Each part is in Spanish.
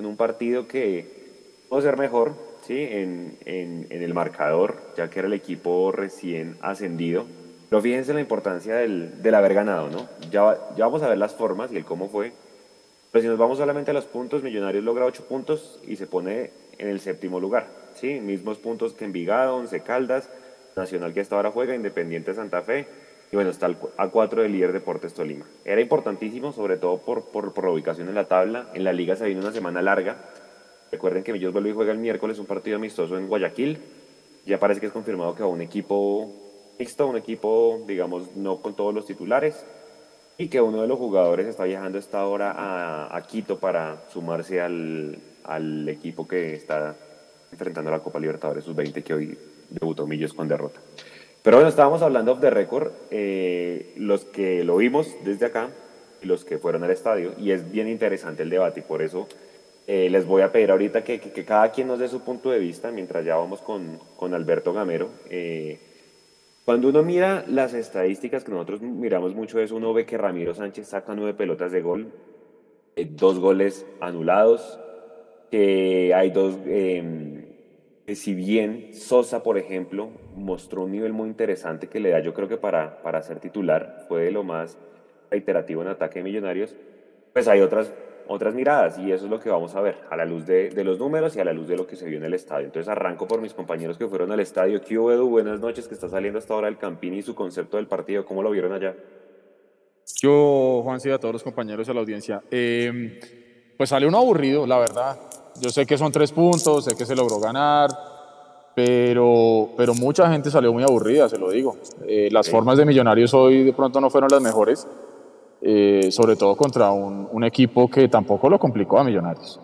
en un partido que puede ser mejor ¿sí? En, en, en, el marcador, ya que era el equipo recién ascendido. Pero fíjense la importancia del, del haber ganado, ¿no? Ya, ya vamos a ver las formas y el cómo fue. Pero si nos vamos solamente a los puntos, Millonarios logra 8 puntos y se pone en el séptimo lugar. ¿sí? Mismos puntos que Envigado, Once Caldas, Nacional que hasta ahora juega, Independiente Santa Fe. Y bueno, está a 4 del líder Deportes Tolima. Era importantísimo, sobre todo por, por, por, la ubicación en la tabla. En la liga se viene una semana larga. Recuerden que Millos vuelve y juega el miércoles un partido amistoso en Guayaquil. Ya parece que es confirmado que va un equipo mixto, un equipo, digamos, no con todos los titulares. Y que uno de los jugadores está viajando esta hora a, a Quito para sumarse al, al equipo que está enfrentando a la Copa Libertadores Sub-20 que hoy debutó Millos con derrota. Pero bueno, estábamos hablando of the record, eh, los que lo vimos desde acá y los que fueron al estadio, y es bien interesante el debate, y por eso eh, les voy a pedir ahorita que, que, que, cada quien nos dé su punto de vista, mientras ya vamos con, con Alberto Gamero. Eh, cuando uno mira las estadísticas que nosotros miramos mucho eso, uno ve que Ramiro Sánchez saca nueve pelotas de gol, dos goles anulados, que hay dos em, si bien Sosa, por ejemplo, mostró un nivel muy interesante que le da, yo creo que para, para ser titular, fue de lo más reiterativo en ataque de Millonarios, pues hay otras, otras miradas y eso es lo que vamos a ver a la luz de, de los números y a la luz de lo que se vio en el estadio. Entonces arranco por mis compañeros que fueron al estadio. ¿Qué Edu? Buenas noches, que está saliendo hasta ahora el Campín y su concepto del partido. ¿Cómo lo vieron allá? Yo, Juan, sí, a todos los compañeros de la audiencia. Eh, pues sale uno aburrido, la verdad. Yo sé que son tres puntos, sé que se logró ganar, pero, pero mucha gente salió muy aburrida, se lo digo. Eh, las sí. formas de Millonarios hoy de pronto no fueron las mejores, eh, sobre todo contra un, un, equipo que tampoco lo complicó a Millonarios.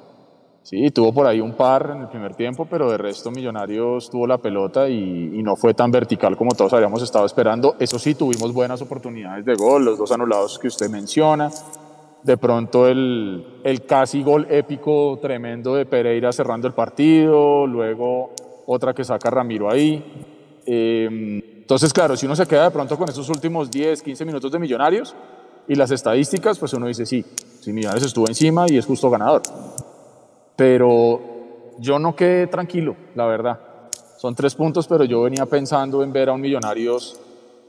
Sí, tuvo por ahí un par en el primer tiempo, pero de resto Millonarios tuvo la pelota y, y no fue tan vertical como todos habíamos estado esperando. Eso sí, tuvimos buenas oportunidades de gol, los dos anulados que usted menciona de pronto el, el, casi gol épico tremendo de Pereira cerrando el partido, luego otra que saca Ramiro ahí. Eh, entonces, claro, si uno se queda de pronto con esos últimos 10, 15 minutos de Millonarios y las estadísticas, pues uno dice, sí, sí, Millonarios estuvo encima y es justo ganador. Pero yo no quedé tranquilo, la verdad. Son tres puntos, pero yo venía pensando en ver a un Millonarios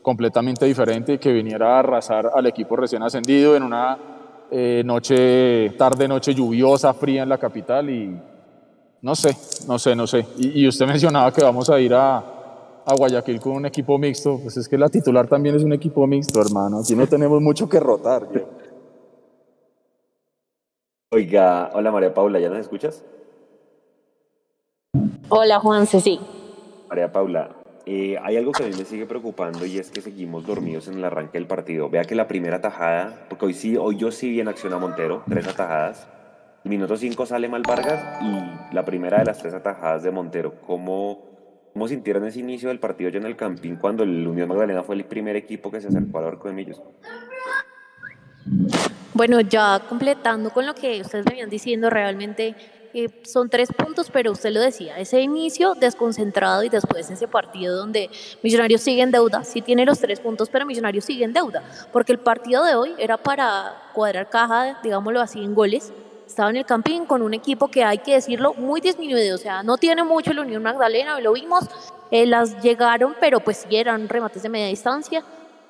completamente diferente que viniera a arrasar al equipo recién ascendido en una eh, noche, tarde, noche lluviosa, fría en la capital y no sé, no sé, no sé. Y, y, usted mencionaba que vamos a ir a, a Guayaquil con un equipo mixto, pues es que la titular también es un equipo mixto, hermano. Aquí no tenemos mucho que rotar. Yo. Oiga, hola María Paula, ¿ya nos escuchas? Hola Juanse, sí. María Paula, eh, hay algo que a mí me sigue preocupando y es que seguimos dormidos en el arranque del partido. Vea que la primera tajada, porque hoy sí, hoy yo sí vi en acción a Montero, tres atajadas. El minuto 5 sale mal Vargas y la primera de las tres atajadas de Montero. ¿Cómo, cómo sintieron ese inicio del partido ya en el Campín cuando el Unión Magdalena fue el primer equipo que se acercó al arco de Millos? Bueno, ya completando con lo que ustedes venían diciendo, realmente eh, son tres puntos, pero usted lo decía, ese inicio desconcentrado y después ese partido donde Millonarios sigue en deuda, sí tiene los tres puntos, pero Millonarios sigue en deuda, porque el partido de hoy era para cuadrar caja, digámoslo así, en goles. Estaba en el campín con un equipo que hay que decirlo muy disminuido, o sea, no tiene mucho la Unión Magdalena, lo vimos, eh, las llegaron, pero pues sí eran remates de media distancia,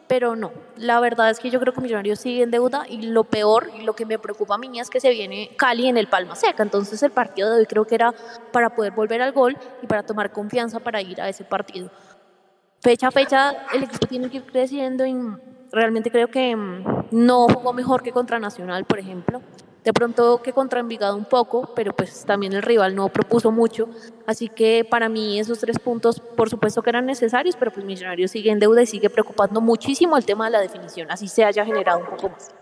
pero no, la verdad es que yo creo que Millonarios sigue en deuda y lo peor y lo que me preocupa a mí es que se viene Cali en el Palma Seca, entonces el partido de hoy creo que era para poder volver al gol y para tomar confianza para ir a ese partido. Fecha a fecha el equipo tiene que ir creciendo y realmente creo que no jugó mejor que contra Nacional, por ejemplo. De pronto que contra Envigado un poco, pero pues también el rival no propuso mucho. Así que para mí esos tres puntos, por supuesto que eran necesarios, pero pues Millonarios sigue en deuda y sigue preocupando muchísimo el tema de la definición, así se haya generado un poco más.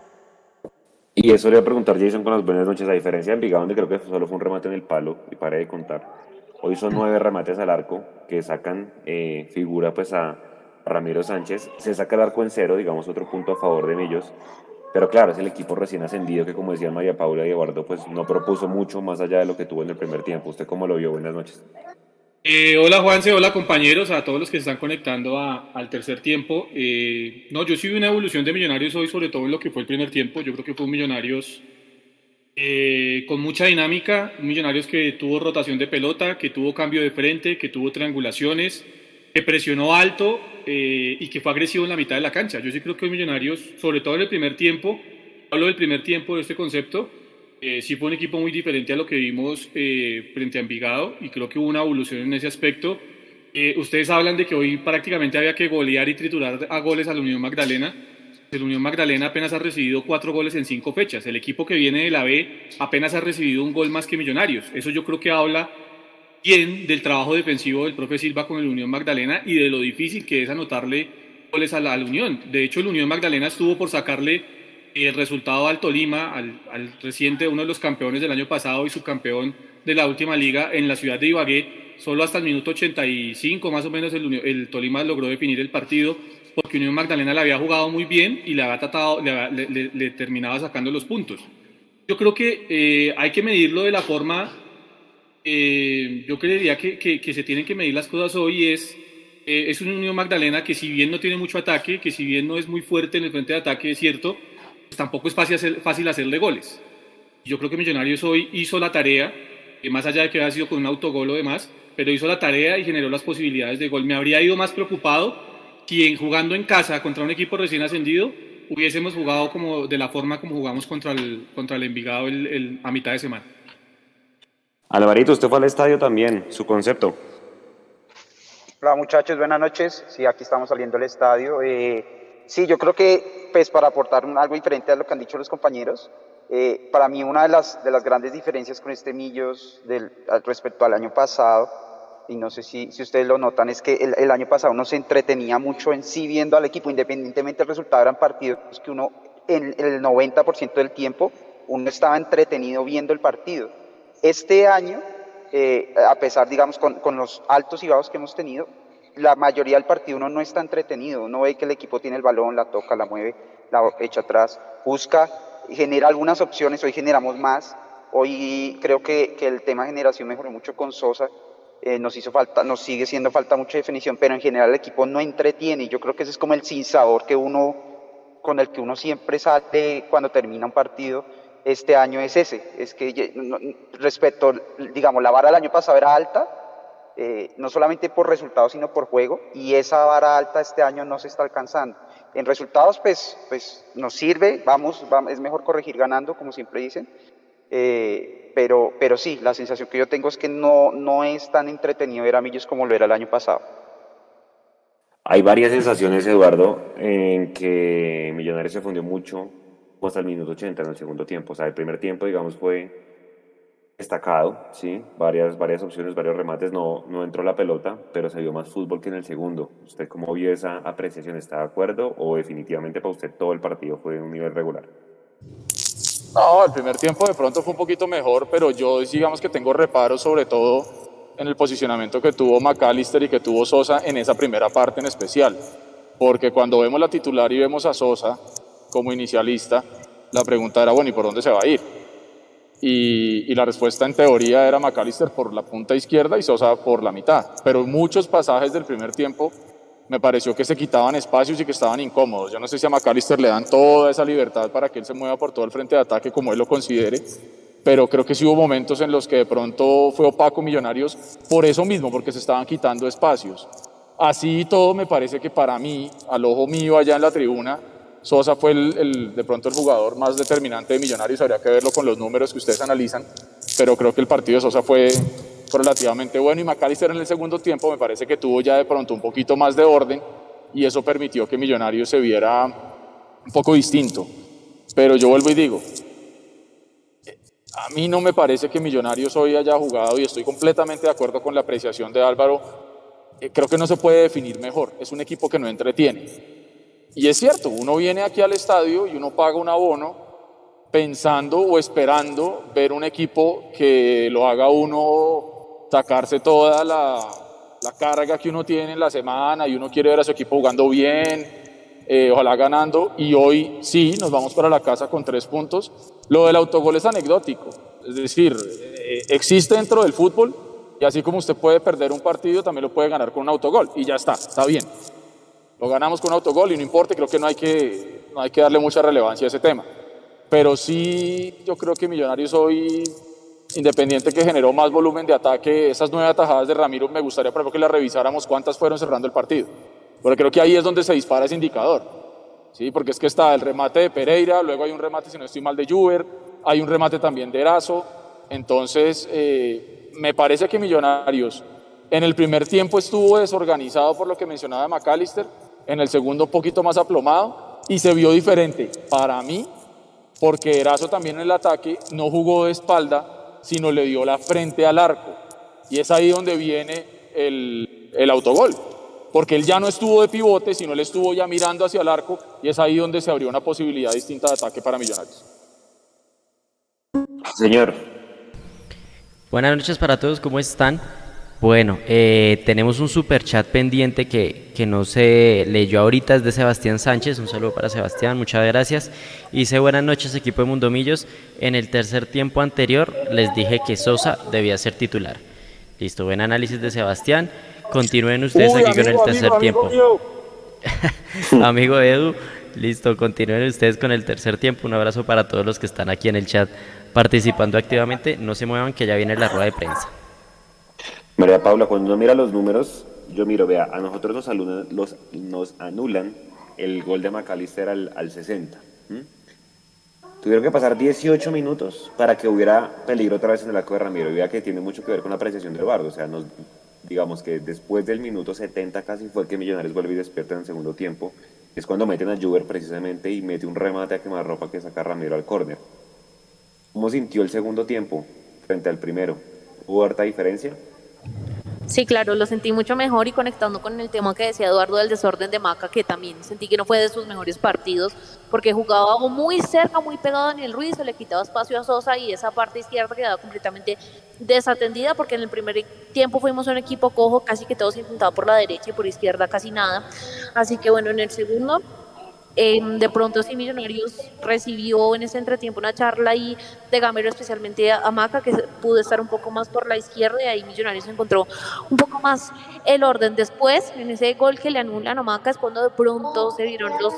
Y eso le voy a preguntar Jason con las buenas noches, a diferencia de Envigado, donde creo que solo fue un remate en el palo y paré de contar. Hoy son nueve remates al arco que sacan eh, figura pues a Ramiro Sánchez. Se saca el arco en cero, digamos otro punto a favor de Millos. Pero claro, es el equipo recién ascendido que, como decían María Paula y Eduardo, pues no propuso mucho más allá de lo que tuvo en el primer tiempo. ¿Usted cómo lo vio? Buenas noches. Eh, hola Juanse, hola compañeros, a todos los que se están conectando a, al tercer tiempo. Eh, no, yo sí vi una evolución de Millonarios hoy, sobre todo en lo que fue el primer tiempo. Yo creo que fue un Millonarios eh, con mucha dinámica, Millonarios que tuvo rotación de pelota, que tuvo cambio de frente, que tuvo triangulaciones, que presionó alto eh, y que fue agresivo en la mitad de la cancha. Yo sí creo que Millonarios, sobre todo en el primer tiempo, hablo del primer tiempo de este concepto, eh, sí fue un equipo muy diferente a lo que vimos eh, frente a Envigado y creo que hubo una evolución en ese aspecto. Eh, ustedes hablan de que hoy prácticamente había que golear y triturar a goles a la Unión Magdalena. El Unión Magdalena apenas ha recibido cuatro goles en cinco fechas. El equipo que viene de la B apenas ha recibido un gol más que Millonarios. Eso yo creo que habla bien del trabajo defensivo del profe Silva con el Unión Magdalena y de lo difícil que es anotarle goles a la, a la Unión. De hecho, el Unión Magdalena estuvo por sacarle el resultado al Tolima, al, reciente, uno de los campeones del año pasado y subcampeón de la última liga en la ciudad de Ibagué, solo hasta el minuto 85 más o menos el, Tolima logró definir el partido porque Unión Magdalena le había jugado muy bien y le, había tratado, le terminaba sacando los puntos. Yo creo que eh, hay que medirlo de la forma, eh, yo creería que, que, se tienen que medir las cosas hoy es, eh, es una Unión Magdalena que si bien no tiene mucho ataque, que si bien no es muy fuerte en el frente de ataque, es cierto, pues tampoco es fácil, hacer, fácil hacerle goles. Yo creo que Millonarios hoy hizo la tarea, que más allá de que haya sido con un autogol o demás, pero hizo la tarea y generó las posibilidades de gol. Me habría ido más preocupado quien jugando en casa contra un equipo recién ascendido hubiésemos jugado como de la forma como jugamos contra el, contra el Envigado el, a mitad de semana. Alvarito, usted fue al estadio también, su concepto. Hola muchachos, buenas noches. Sí, aquí estamos saliendo del estadio. Eh, sí, yo creo que pues para aportar un, algo diferente a lo que han dicho los compañeros, eh, para mí una de las, de las grandes diferencias con este Millos del, respecto al año pasado, y no sé si, si ustedes lo notan, es que el, el, año pasado uno se entretenía mucho en sí viendo al equipo, independientemente del resultado, eran partidos que uno en el 90% del tiempo uno estaba entretenido viendo el partido. Este año, eh, a pesar, digamos, con, con los altos y bajos que hemos tenido, la mayoría del partido uno no está entretenido, uno ve que el equipo tiene el balón, la toca, la mueve, la echa atrás, busca, genera algunas opciones, hoy generamos más, hoy creo que, que el tema generación mejoró mucho con Sosa, eh, nos hizo falta, nos sigue siendo falta mucha definición, pero en general el equipo no entretiene. Y yo creo que ese es como el sinsabor que uno, con el que uno siempre sale cuando termina un partido, este año es ese, es que respecto, digamos, la vara del año pasado era alta, eh, no solamente por resultados, sino por juego, y esa vara alta este año no se está alcanzando. En resultados, pues, pues nos sirve, vamos, vamos es mejor corregir ganando, como siempre dicen, eh, pero, pero sí, la sensación que yo tengo es que no, no es tan entretenido ver a Millos como lo era el año pasado. Hay varias sensaciones, Eduardo, en que Millonarios se fundió mucho hasta el minuto 80 en el segundo tiempo. O sea, el primer tiempo, digamos, fue destacado, ¿sí? Varias, varias opciones, varios remates, no, no entró la pelota, pero se vio más fútbol que en el segundo. ¿Usted cómo vio esa apreciación? ¿Está de acuerdo o definitivamente para usted todo el partido fue de un nivel regular? No, el primer tiempo de pronto fue un poquito mejor, pero yo digamos que tengo reparos sobre todo en el posicionamiento que tuvo McAllister y que tuvo Sosa en esa primera parte en especial. Porque cuando vemos la titular y vemos a Sosa como inicialista, la pregunta era, bueno, ¿y por dónde se va a ir? Y, y, la respuesta en teoría era McAllister por la punta izquierda y Sosa por la mitad. Pero muchos pasajes del primer tiempo me pareció que se quitaban espacios y que estaban incómodos. Yo no sé si a McAllister le dan toda esa libertad para que él se mueva por todo el frente de ataque como él lo considere, pero creo que sí hubo momentos en los que de pronto fue opaco Millonarios por eso mismo, porque se estaban quitando espacios. Así todo me parece que para mí, al ojo mío allá en la tribuna, Sosa fue de pronto el jugador más determinante de Millonarios, habría que verlo con los números que ustedes analizan, pero creo que el partido de Sosa fue relativamente bueno y McAllister en el segundo tiempo me parece que tuvo ya de pronto un poquito más de orden y eso permitió que Millonarios se viera un poco distinto. Pero yo vuelvo y digo, a mí no me parece que Millonarios hoy haya jugado y estoy completamente de acuerdo con la apreciación de Álvaro. Creo que no se puede definir mejor. Es un equipo que no entretiene. Y es cierto, uno viene aquí al estadio y uno paga un abono pensando o esperando ver un equipo que lo haga uno sacarse toda la, la, carga que uno tiene en la semana y uno quiere ver a su equipo jugando bien, eh, ojalá ganando. Y hoy sí, nos vamos para la casa con tres puntos. Lo del autogol es anecdótico, es decir, eh, existe dentro del fútbol y así como usted puede perder un partido, también lo puede ganar con un autogol y ya está, está bien. Lo ganamos con un autogol y no importa, creo que no hay que, no hay que darle mucha relevancia a ese tema. pero sí yo creo que Millonarios hoy, independiente que generó más volumen de ataque, esas nueve atajadas de Ramiro, me gustaría por ejemplo que las revisáramos cuántas fueron cerrando el partido, porque creo que ahí es donde se dispara ese indicador, ¿sí? porque es que está el remate de Pereira, luego hay un remate, si no estoy mal, de Juber, hay un remate también de Erazo, entonces eh, me parece que Millonarios en el primer tiempo estuvo desorganizado por lo que mencionaba McAllister, en el segundo un poquito más aplomado y se vio diferente para mí porque Erazo también en el ataque no jugó de espalda, sino le dio la frente al arco. Y es ahí donde viene el, el autogol, porque él ya no estuvo de pivote, sino él estuvo ya mirando hacia el arco y es ahí donde se abrió una posibilidad distinta de ataque para Millonarios. Señor. Buenas noches para todos, ¿cómo están? Bueno, eh, tenemos un super chat pendiente que, que, no se leyó ahorita, es de Sebastián Sánchez. Un saludo para Sebastián, muchas gracias. Dice buenas noches, equipo de Mundomillos. En el tercer tiempo anterior les dije que Sosa debía ser titular. Listo, buen análisis de Sebastián. Continúen ustedes Uy, aquí amigo, con el tercer amigo, tiempo. amigo amigo Edu, listo, continúen ustedes con el tercer tiempo. Un abrazo para todos los que están aquí en el chat participando activamente. No se muevan, que ya viene la rueda de prensa. María Paula, cuando uno mira los números, yo miro, vea, a nosotros nos, anulan, los, nos anulan el gol de McAllister al, al 60. ¿m? Tuvieron que pasar 18 minutos para que hubiera peligro otra vez en el arco de Ramiro. Y vea que tiene mucho que ver con la apreciación de Eduardo. O sea, nos, digamos que después del minuto 70 casi fue que Millonarios vuelve y despierta en el segundo tiempo. Es cuando meten a Juber precisamente y mete un remate a quemarropa que saca Ramiro al córner. ¿Cómo sintió el segundo tiempo frente al primero? ¿Hubo harta diferencia? Sí, claro, lo sentí mucho mejor y conectando con el tema que decía Eduardo del desorden de Maca, que también sentí que no fue de sus mejores partidos, porque jugaba muy cerca, muy pegado a Daniel Ruiz, se le quitaba espacio a Sosa y esa parte izquierda quedaba completamente desatendida, porque en el primer tiempo fuimos un equipo cojo, casi que todos intentaban por la derecha y por izquierda casi nada. Así que bueno, en el segundo eh, de pronto sí Millonarios recibió en ese entretiempo una charla ahí de Gamero, especialmente a Maca, que pudo estar un poco más por la izquierda y ahí Millonarios encontró un poco más el orden. Después, en ese gol que le anulan a Maca es cuando de pronto se vieron los,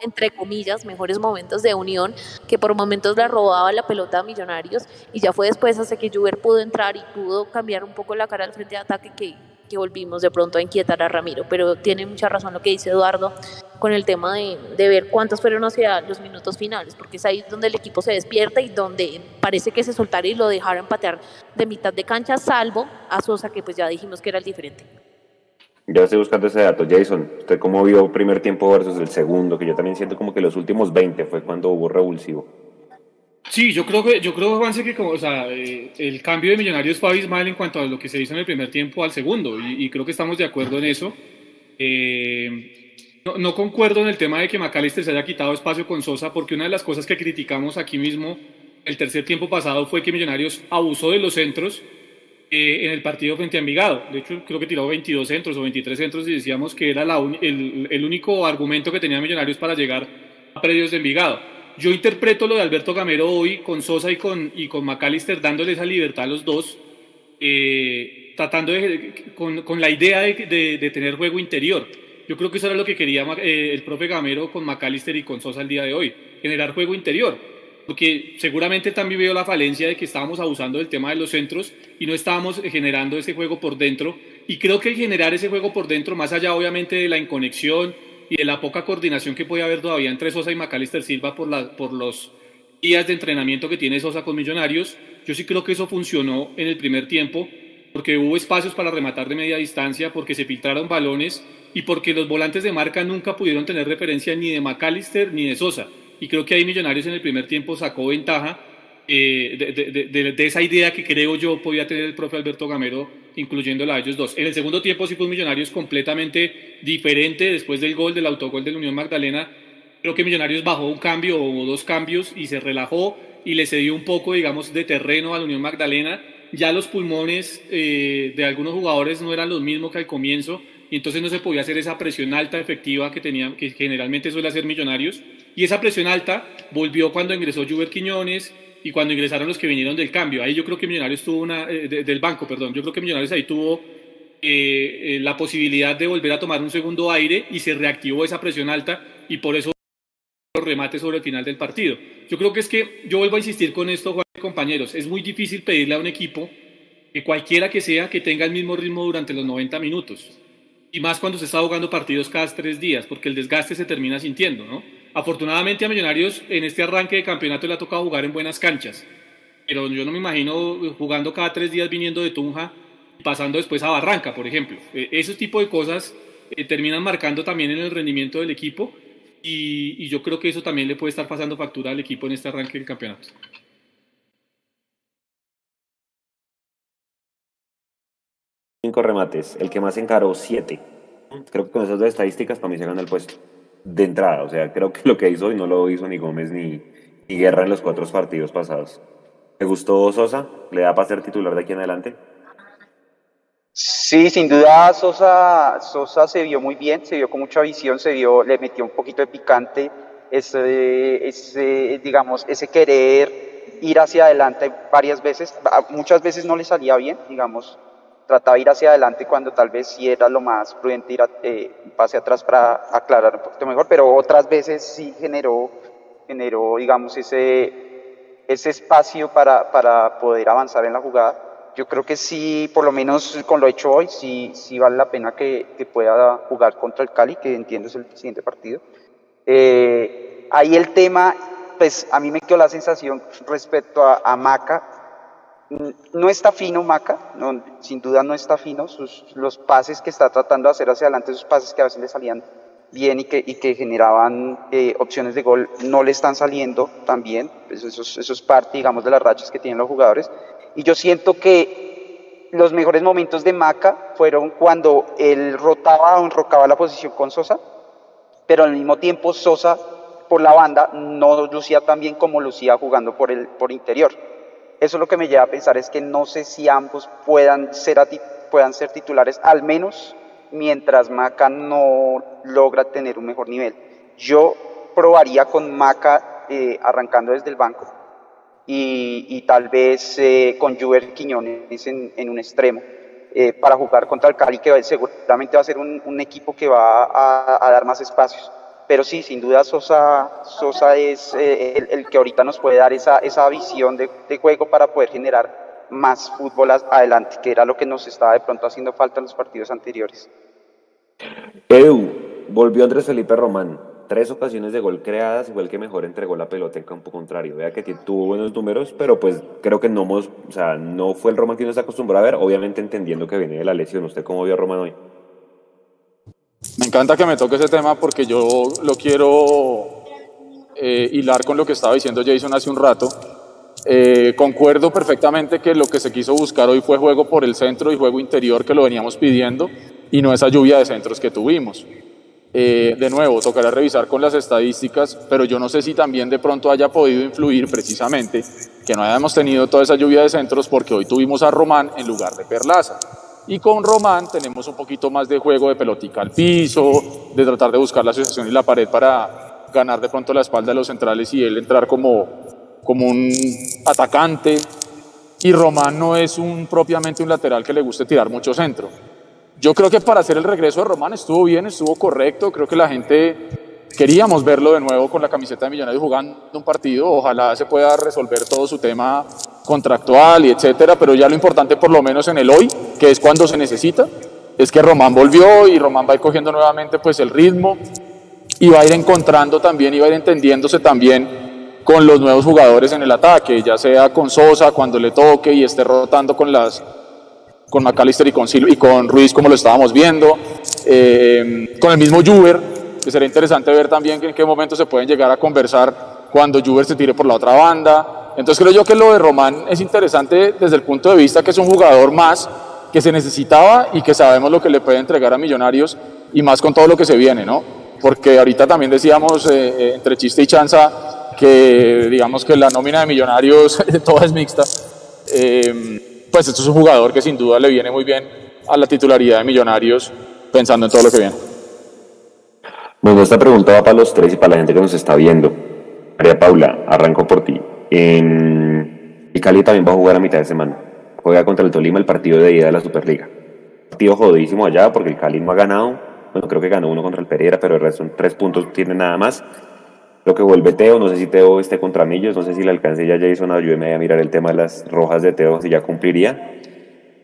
entre comillas, mejores momentos de unión, que por momentos le robaba la pelota a Millonarios y ya fue después hasta que Juber pudo entrar y pudo cambiar un poco la cara al frente de ataque que que volvimos de pronto a inquietar a Ramiro, pero tiene mucha razón lo que dice Eduardo con el tema de, de, ver cuántos fueron hacia los minutos finales, porque es ahí donde el equipo se despierta y donde parece que se soltara y lo dejara empatear de mitad de cancha, salvo a Sosa, que pues ya dijimos que era el diferente. Ya estoy buscando ese dato. Jason, ¿usted cómo vio primer tiempo versus el segundo? Que yo también siento como que los últimos 20 fue cuando hubo revulsivo. Sí, yo creo que, yo creo, Juanse, que como, o sea, eh, el cambio de Millonarios fue abismal en cuanto a lo que se hizo en el primer tiempo al segundo, y, y creo que estamos de acuerdo en eso. Eh, no, no, concuerdo en el tema de que McAllister se haya quitado espacio con Sosa, porque una de las cosas que criticamos aquí mismo el tercer tiempo pasado fue que Millonarios abusó de los centros eh, en el partido frente a Envigado. De hecho, creo que tiró 22 centros o 23 centros y decíamos que era la un, el, el único argumento que tenía Millonarios para llegar a predios de Envigado yo interpreto lo de Alberto Gamero hoy con Sosa y con, y con McAllister dándole esa libertad a los dos, eh, tratando de, con, con, la idea de, de, de, tener juego interior. Yo creo que eso era lo que quería eh, el profe Gamero con McAllister y con Sosa el día de hoy, generar juego interior. Porque seguramente también veo la falencia de que estábamos abusando del tema de los centros y no estábamos generando ese juego por dentro. Y creo que generar ese juego por dentro, más allá obviamente de la inconexión, y de la poca coordinación que puede haber todavía entre Sosa y Macalister Silva por, por los días de entrenamiento que tiene Sosa con Millonarios, yo sí creo que eso funcionó en el primer tiempo, porque hubo espacios para rematar de media distancia, porque se filtraron balones y porque los volantes de marca nunca pudieron tener referencia ni de Macalister ni de Sosa. Y creo que ahí Millonarios en el primer tiempo sacó ventaja eh, de, de, de, esa idea que creo yo podía tener el profe Alberto Gamero incluyéndola a ellos dos. En el segundo tiempo sí fue un Millonarios completamente diferente después del gol, del autogol de la Unión Magdalena. Creo que Millonarios bajó un cambio o dos cambios y se relajó y le cedió un poco, digamos, de terreno a la Unión Magdalena. Ya los pulmones eh, de algunos jugadores no eran los mismos que al comienzo y entonces no se podía hacer esa presión alta efectiva que, tenía, que generalmente suele hacer Millonarios. Y esa presión alta volvió cuando ingresó Juber Quiñones, y cuando ingresaron los que vinieron del cambio. Ahí yo creo que Millonarios tuvo una, eh, de, del banco, perdón, yo creo que Millonarios ahí tuvo eh, eh, la posibilidad de volver a tomar un segundo aire y se reactivó esa presión alta y por eso los remates sobre el final del partido. Yo creo que es que, yo vuelvo a insistir con esto, Juan, compañeros, es muy difícil pedirle a un equipo que cualquiera que sea que tenga el mismo ritmo durante los 90 minutos. Y más cuando se está jugando partidos cada tres días, porque el desgaste se termina sintiendo, ¿no? Afortunadamente a Millonarios en este arranque de campeonato le ha tocado jugar en buenas canchas, pero yo no me imagino jugando cada tres días viniendo de Tunja y pasando después a Barranca, por ejemplo. E, ese tipo de cosas eh, terminan marcando también en el rendimiento del equipo y, y yo creo que eso también le puede estar pasando factura al equipo en este arranque del campeonato. Cinco remates, el que más encaró, siete. Creo que con esas dos estadísticas para mí se gana el puesto de entrada. O sea, creo que lo que hizo hoy no lo hizo ni Gómez ni, ni Guerra en los cuatro partidos pasados. ¿Me gustó Sosa? ¿Le da para ser titular de aquí en adelante? Sí, sin duda Sosa, Sosa se vio muy bien, se vio con mucha visión, se vio, le metió un poquito de picante, ese, ese, digamos, ese querer ir hacia adelante varias veces, muchas veces no le salía bien, digamos, trataba de ir hacia adelante cuando tal vez sí era lo más prudente ir a, eh, pase atrás para aclarar un poquito mejor, pero otras veces sí generó, generó digamos, ese, ese espacio para, para poder avanzar en la jugada. Yo creo que sí, por lo menos con lo hecho hoy, sí, sí vale la pena que, que pueda jugar contra el Cali, que entiendo es el siguiente partido. Eh, ahí el tema, pues a mí me quedó la sensación respecto a, a Maca, no está fino Maca, sin duda no está fino, los pases que está tratando de hacer hacia adelante, esos pases que a veces le salían bien y que, generaban eh, opciones de gol, no le están saliendo tan bien, pues digamos, de las rachas que tienen los jugadores. Y yo siento que los mejores momentos de Maca fueron cuando él rotaba o enrocaba la posición con Sosa, pero al mismo tiempo Sosa por la banda no lucía tan bien como lucía jugando por el por interior. Eso es lo que me lleva a pensar es que no sé si ambos puedan ser, puedan ser titulares, al menos mientras Maca no logra tener un mejor nivel. Yo probaría con Maca eh, arrancando desde el banco y, tal vez eh, con Juber Quiñones en, un extremo. Eh, para jugar contra el Cali, que seguramente va a ser un, un equipo que va a, a dar más espacios pero sí, sin duda Sosa, Sosa es eh, el, el, que ahorita nos puede dar esa, esa visión de, juego para poder generar más fútbol adelante, que era lo que nos estaba de pronto haciendo falta en los partidos anteriores. Edu, volvió Andrés Felipe Román, tres ocasiones de gol creadas, igual que mejor entregó la pelota en campo contrario. Vea que tuvo buenos números, pero pues creo que no, o sea, no fue el Román que uno se acostumbró a ver, obviamente entendiendo que viene de la lesión. ¿Usted cómo vio a Román hoy? Me encanta que me toque ese tema porque yo lo quiero eh, hilar con lo que estaba diciendo Jason hace un rato. Eh, concuerdo perfectamente que lo que se quiso buscar hoy fue juego por el centro y juego interior que lo veníamos pidiendo y no esa lluvia de centros que tuvimos. Eh, de nuevo, tocará revisar con las estadísticas, pero yo no sé si también de pronto haya podido influir precisamente que no hayamos tenido toda esa lluvia de centros porque hoy tuvimos a Román en lugar de Perlaza. Y con Román tenemos un poquito más de juego de pelotica al piso, de tratar de buscar la asociación y la pared para ganar de pronto la espalda de los centrales y él entrar como, como un atacante. Y Román no es un, propiamente un lateral que le guste tirar mucho centro. Yo creo que para hacer el regreso de Román estuvo bien, estuvo correcto. Creo que la gente queríamos verlo de nuevo con la camiseta de Millonarios jugando un partido. Ojalá se pueda resolver todo su tema contractual y etcétera, pero ya lo importante por lo menos en el hoy, que es cuando se necesita, es que Román volvió y Román va a ir cogiendo nuevamente pues el ritmo y va a ir encontrando también y va a ir entendiéndose también con los nuevos jugadores en el ataque, ya sea con Sosa cuando le toque y esté rotando con las con McAllister y con, y con Ruiz como lo estábamos viendo, eh, con el mismo Juber, que sería interesante ver también en qué momento se pueden llegar a conversar cuando Juber se tire por la otra banda, entonces creo yo que lo de Román es interesante desde el punto de vista que es un jugador más que se necesitaba y que sabemos lo que le puede entregar a Millonarios y más con todo lo que se viene, ¿no? Porque ahorita también decíamos eh, eh, entre chiste y chanza que digamos que la nómina de Millonarios toda es mixta. Eh, pues esto es un jugador que sin duda le viene muy bien a la titularidad de Millonarios pensando en todo lo que viene. Bueno, esta pregunta va para los tres y para la gente que nos está viendo. María Paula, arranco por ti. En... El Cali también va a jugar a mitad de semana. Juega contra el Tolima el partido de ida de la Superliga. Partido jodidísimo allá porque el Cali no ha ganado. Bueno, creo que ganó uno contra el Pereira, pero el resto son tres puntos, tiene nada más. Lo que vuelve Teo, no sé si Teo esté contra Millos, no sé si le alcance ya Jason, ayúdeme a mirar el tema de las rojas de Teo, si ya cumpliría.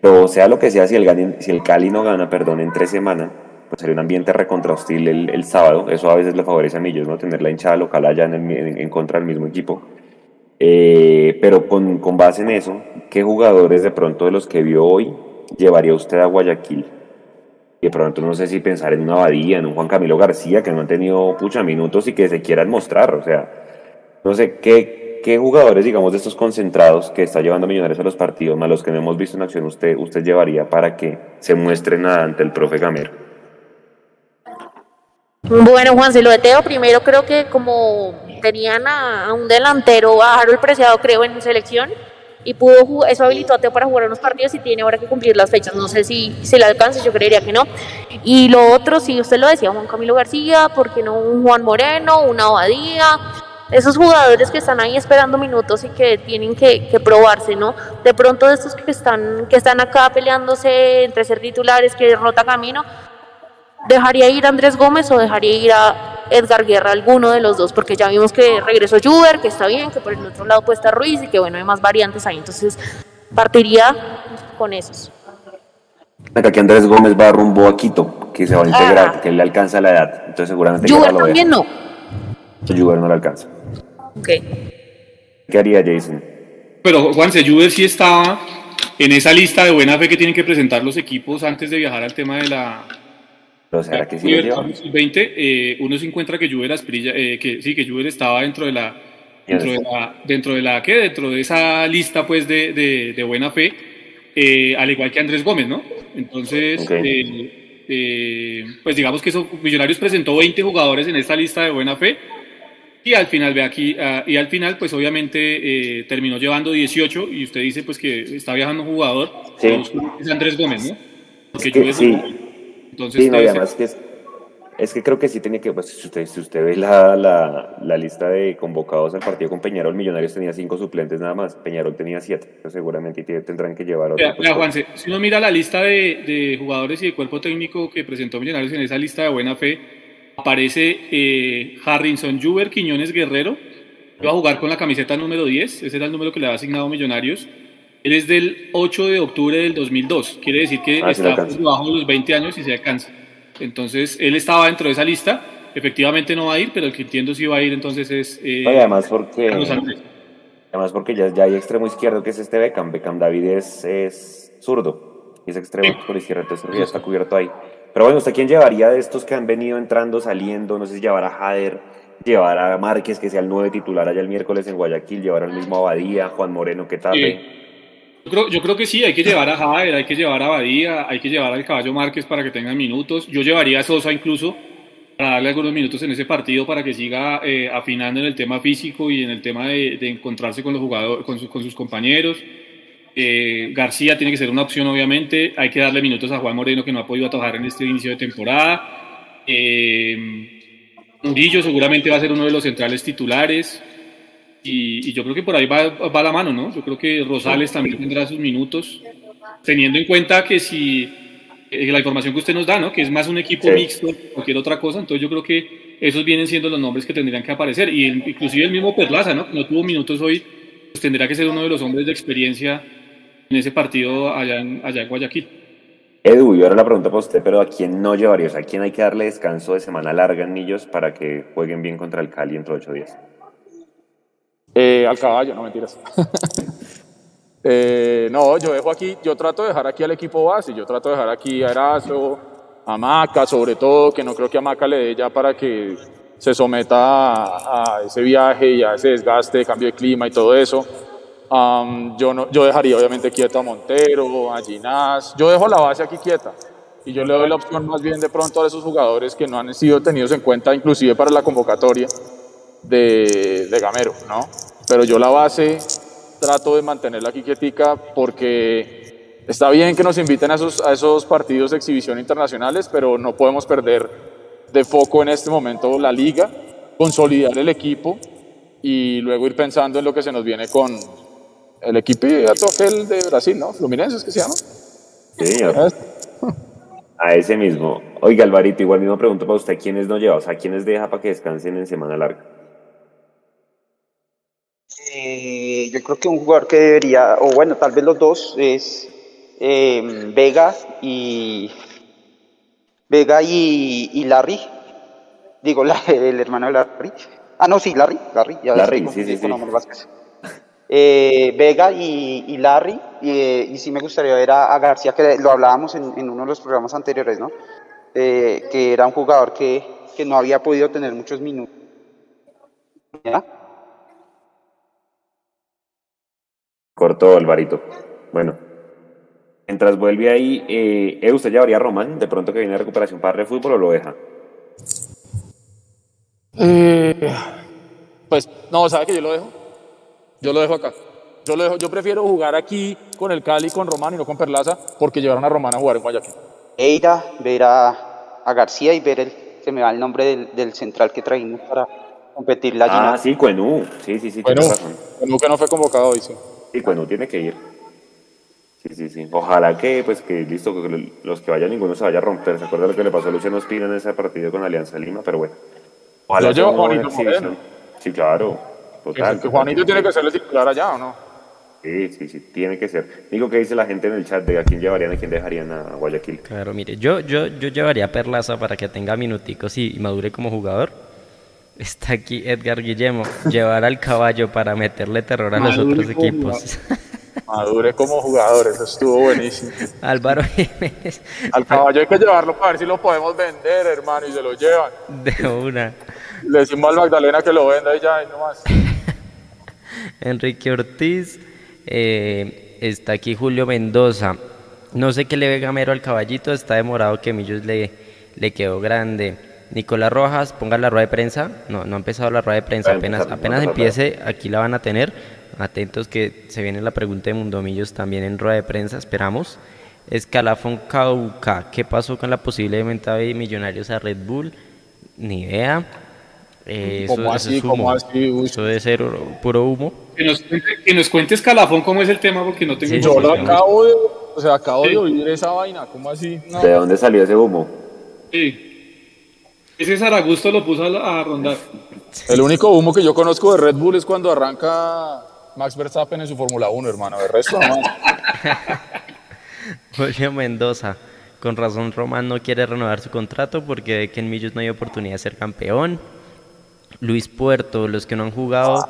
Pero sea lo que sea, si el, si el Cali no gana, perdón, en tres semanas, pues sería un ambiente recontra hostil el, el, sábado. Eso a veces le favorece a Millos, ¿no? Tener la hinchada local allá en, en, contra del mismo equipo. Eh, pero con, con base en eso, ¿qué jugadores de pronto de los que vio hoy llevaría usted a Guayaquil? de pronto no sé si pensar en una Abadía, en un Juan Camilo García, que no han tenido pucha minutos y que se quieran mostrar. O sea, no sé qué, qué jugadores, digamos, de estos concentrados que está llevando Millonarios a los partidos, más los que no hemos visto en acción, usted, usted llevaría para que se muestren ante el profe Gamero. Bueno, Juan, se lo de Teo, primero creo que como tenían a, un delantero, a Harold Preciado, creo, en selección, y pudo eso habilitó a Teo para jugar unos partidos y tiene ahora que cumplir las fechas. No sé si, si le alcanza, yo creería que no. Y lo otro, si usted lo decía, Juan Camilo García, porque no un Juan Moreno, una Abadía? Esos jugadores que están ahí esperando minutos y que tienen que, que, probarse, ¿no? De pronto de estos que están, que están acá peleándose entre ser titulares, que rota camino, ¿dejaría ir a Andrés Gómez o dejaría ir a Edgar Guerra, alguno de los dos, porque ya vimos que regresó Juber, que está bien, que por el otro lado puede estar Ruiz y que bueno, hay más variantes ahí, entonces partiría con esos. Acá que Andrés Gómez va rumbo a Quito, que se va a integrar, que le alcanza la edad, entonces seguramente Juber también no. Juber no le alcanza. Ok. ¿Qué haría Jason? Pero Juanse, Juber sí estaba en esa lista de buena fe que tienen que presentar los equipos antes de viajar al tema de la, será que sí 20, eh, uno se encuentra que Juve eh, que sí, que Juve estaba dentro de la dentro de la, dentro de la ¿qué? dentro de esa lista pues de, de, buena fe, eh, al igual que Andrés Gómez, ¿no? Entonces, pues digamos que eso, Millonarios presentó 20 jugadores en esta lista de buena fe y al final ve aquí ah, y al final pues obviamente terminó llevando 18 y usted dice pues que está viajando un jugador, es Andrés Gómez, ¿no? Porque sí. Entonces, sí, no, además que es, que creo que sí tenía que, pues si usted, si usted ve la, la, la, lista de convocados al partido con Peñarol, Millonarios tenía cinco suplentes nada más, Peñarol tenía siete, pues seguramente tendrán que llevar otro. Mira, Juanse, si uno mira la lista de, de, jugadores y de cuerpo técnico que presentó Millonarios en esa lista de buena fe, aparece eh, Harrison Juber Quiñones Guerrero, iba a jugar con la camiseta número 10, ese era el número que le había asignado Millonarios. Él es del 8 de octubre del 2002, quiere decir que ah, está debajo de los 20 años y se alcanza. Entonces, él estaba dentro de esa lista, efectivamente no va a ir, pero el que entiendo sí va a ir, entonces es... Eh, además porque... Además porque ya, ya, hay extremo izquierdo que es este Beckham, Beckham David es, es zurdo, y es extremo por izquierda, entonces ya está cubierto ahí. Pero bueno, ¿usted quién llevaría de estos que han venido entrando, saliendo? No sé si llevar a Jader, llevar a Márquez, que sea el nueve titular allá el miércoles en Guayaquil, llevar al mismo Abadía, Juan Moreno, que tarde. Yo creo, que sí, hay que llevar a Javier, hay que llevar a Badía, hay que llevar al Caballo Márquez para que tengan minutos. Yo llevaría a Sosa incluso para darle algunos minutos en ese partido para que siga eh, afinando en el tema físico y en el tema de, encontrarse con los jugadores, con, con sus compañeros. Eh, García tiene que ser una opción, obviamente. Hay que darle minutos a Juan Moreno, que no ha podido atajar en este inicio de temporada. Eh, Murillo seguramente va a ser uno de los centrales titulares. Y, yo creo que por ahí va, va, la mano, ¿no? Yo creo que Rosales también tendrá sus minutos, teniendo en cuenta que si eh, la información que usted nos da, ¿no? Que es más un equipo mixto que cualquier otra cosa, entonces yo creo que esos vienen siendo los nombres que tendrían que aparecer. Y inclusive el mismo Perlaza, ¿no? Que no tuvo minutos hoy, pues tendrá que ser uno de los hombres de experiencia en ese partido allá en, allá en Guayaquil. Edu, y ahora la pregunta para usted, pero ¿a quién no llevaría? O sea, ¿a quién hay que darle descanso de semana larga en Millos para que jueguen bien contra el Cali dentro de ocho días? Eh, al caballo, no mentiras. eh, no, yo dejo aquí, yo trato de dejar aquí al equipo base, yo trato de dejar aquí a Erazo, a Maca, sobre todo, que no creo que a Maca le dé ya para que se someta a, ese viaje y a ese desgaste de cambio de clima y todo eso. yo, no, yo dejaría obviamente quieto a Montero, a Ginás, yo dejo la base aquí quieta y yo le doy la opción más bien de pronto a esos jugadores que no han sido tenidos en cuenta inclusive para la convocatoria de, de Gamero, ¿no? Pero yo la base trato de mantenerla aquí quietica porque está bien que nos inviten a esos, a esos partidos de exhibición internacionales, pero no podemos perder de foco en este momento la liga, consolidar el equipo y luego ir pensando en lo que se nos viene con el equipo aquel de Brasil, ¿no? Fluminense es que se llama. Sí, a ese mismo. Oiga, Alvarito, igual mismo pregunto para usted, ¿quiénes no lleva? O sea, ¿quiénes deja para que descansen en semana larga? Eh, yo creo que un jugador que debería, o bueno, tal vez los dos, es eh, Vega y Vega y, y Larry. Digo, la- el hermano de Larry. Ah, no, sí, Larry. Larry, ya Larry, sí, sí, Vázquez. Eh, Vega y, y Larry. Y, y sí me gustaría ver a, a García, que lo hablábamos en, en uno de los programas anteriores, ¿no? Que era un jugador que, que no había podido tener muchos minutos. ¿Ya? Cortó Alvarito. Bueno. Mientras vuelve ahí, eh, ¿eh, ¿usted llevaría a Román? De pronto que viene de recuperación para el fútbol o lo deja? Eh, pues no, ¿sabe que yo lo dejo? Yo lo dejo acá. Yo lo dejo, yo prefiero jugar aquí con el Cali, con Román y no con Perlaza, porque llevaron a Román a jugar en Guayaquil. Eira, ver a, a García y ver el, se me va el nombre del, del central que traímos para competir la Ah, Gina. sí, Cuenú. Sí, sí, sí, Bueno, tienes razón. bueno, que no fue convocado hoy, sí. Sí, Cuenú tiene que ir. Sí, sí, sí. Ojalá que, pues, que listo, que los que vayan, ninguno se vaya a romper. ¿Se acuerda lo que le pasó a Luciano Espina en ese partido con Alianza Lima? Pero bueno. Ojalá buena Juanito Moreno. Sí, claro. Total. Que Juanito tiene que ser el titular allá, ¿o no? Sí, sí, sí, tiene que ser. Digo, ¿qué dice la gente en el chat de a quién llevarían y a quién dejarían a Guayaquil? Claro, mire, yo, yo, yo llevaría a Perlaza para que tenga minuticos y, y madure como jugador. Está aquí Edgar Guillemo, llevar al caballo para meterle terror a los otros como equipos. Madure como jugador, eso estuvo buenísimo. Álvaro Jiménez, Al caballo hay que llevarlo para ver si lo podemos vender, hermano, y se lo llevan. de una. Le decimos al Magdalena que lo venda y ya, y no más. Enrique Ortiz, eh, está aquí Julio Mendoza. No sé qué le ve Gamero al caballito, está demorado que Millos le, le quedó grande. Nicolás Rojas, ponga la rueda de prensa. No, no ha empezado la rueda de prensa, apenas, apenas empiece, aquí la van a tener. Atentos que se viene la pregunta de Mundomillos también en rueda de prensa, esperamos. Escalafón Cauca, ¿qué pasó con la posible venta de Millonarios a Red Bull? Ni idea. Eh, eso, ¿Cómo eso así? es ¿Cómo humo. así? Eso debe ser puro humo. Que nos, cuente, que nos cuente Escalafón cómo es el tema, porque no tengo Sí, Yo lo acabo de, o sea, acabo Sí. de oír esa vaina, ¿cómo así? No. ¿De dónde salió ese humo? Sí. Ese Zaragusto lo puso a, a rondar. El único humo que yo conozco de Red Bull es cuando arranca Max Verstappen en su Fórmula 1, hermano. De resto, no. Julio Mendoza, con razón Román no quiere renovar su contrato porque ve que en Millos no hay oportunidad de ser campeón. Luis Puerto, los que no han jugado,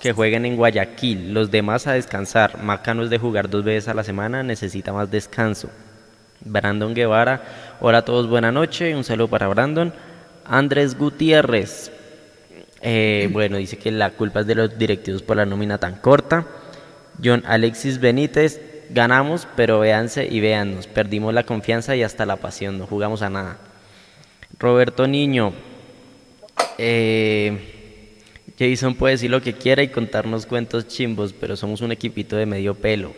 que jueguen en Guayaquil, los demás a descansar. Macano es de jugar dos veces a la semana, necesita más descanso. Brandon Guevara, hola a todos, buena noche, un saludo para Brandon. Andrés Gutiérrez, eh, bueno, dice que la culpa es de los directivos por la nómina tan corta. John Alexis Benítez, ganamos, pero véanse y véannos. Perdimos la confianza y hasta la pasión, no jugamos a nada. Roberto Niño, eh, Jason puede decir lo que quiera y contarnos cuentos chimbos, pero somos un equipito de medio pelo.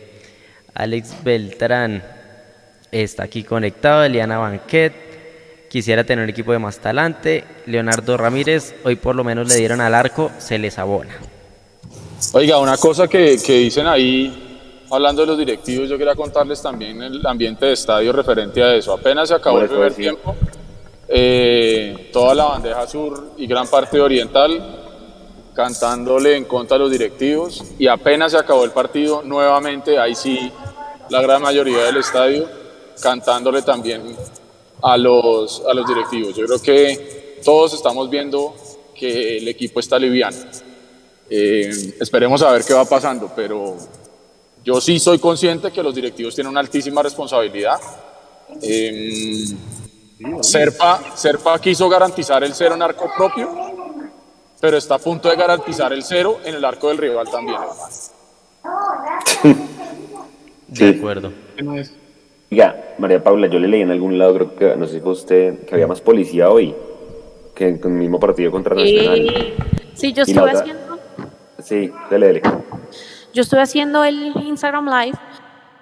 Alex Beltrán está aquí conectado. Eliana Banquet, quisiera tener un equipo de más talante. Leonardo Ramírez, hoy por lo menos le dieron al arco, se les abona. Oiga, una cosa que, que dicen ahí, hablando de los directivos, yo quería contarles también el ambiente de estadio referente a eso. Apenas se acabó el primer tiempo, eh, toda la bandeja sur y gran parte oriental cantándole en contra a los directivos y apenas se acabó el partido, nuevamente, ahí sí, la gran mayoría del estadio cantándole también a los, a los directivos. Yo creo que todos estamos viendo que el equipo está liviano. Eh, esperemos a ver qué va pasando, pero yo sí soy consciente que los directivos tienen una altísima responsabilidad. Eh, Serpa, Serpa quiso garantizar el cero en arco propio, pero está a punto de garantizar el cero en el arco del rival también. De Sí. acuerdo. Oiga, María Paula, yo le leí en algún lado, creo que, no sé si fue usted, que había más policía hoy que en el mismo partido contra Nacional. Eh, sí, yo estuve otra- haciendo, Sí, dele, dele. yo estuve haciendo el Instagram Live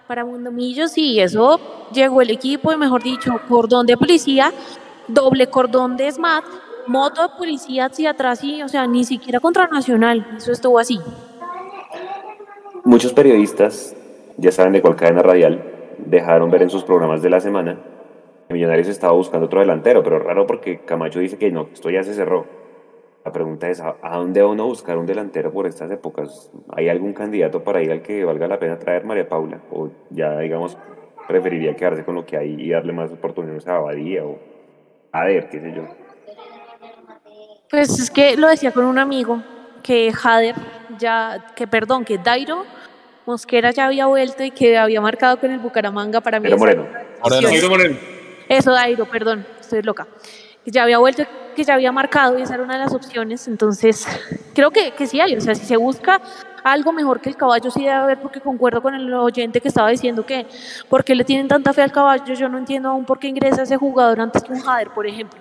para Mundomillos y eso llegó el equipo y mejor dicho, cordón de policía, doble cordón de SMAT, moto de policía hacia atrás y, o sea, ni siquiera contra Nacional, eso estuvo así. Muchos periodistas, ya saben de cuál cadena radial, dejaron ver en sus programas de la semana Millonarios estaba buscando otro delantero, pero raro porque Camacho dice que no, esto ya se cerró. La pregunta es, ¿a dónde va uno a buscar un delantero por estas épocas? ¿Hay algún candidato para ir al que valga la pena traer María Paula? ¿O ya, digamos, preferiría quedarse con lo que hay y darle más oportunidades a Abadía o a ver, qué sé yo? Pues es que lo decía con un amigo, que Jader ya, que perdón, que Dairo Mosquera ya había vuelto y que había marcado con el Bucaramanga para mí. Moreno. Moreno. Moreno. Eso, Dairo, perdón, estoy loca. Ya había vuelto que ya había marcado y esa era una de las opciones. Entonces, creo que, que sí hay. O sea, si se busca algo mejor que el caballo, sí debe haber, porque concuerdo con el oyente que estaba diciendo que, ¿por qué le tienen tanta fe al caballo? Yo no entiendo aún por qué ingresa ese jugador antes que un Jader, por ejemplo.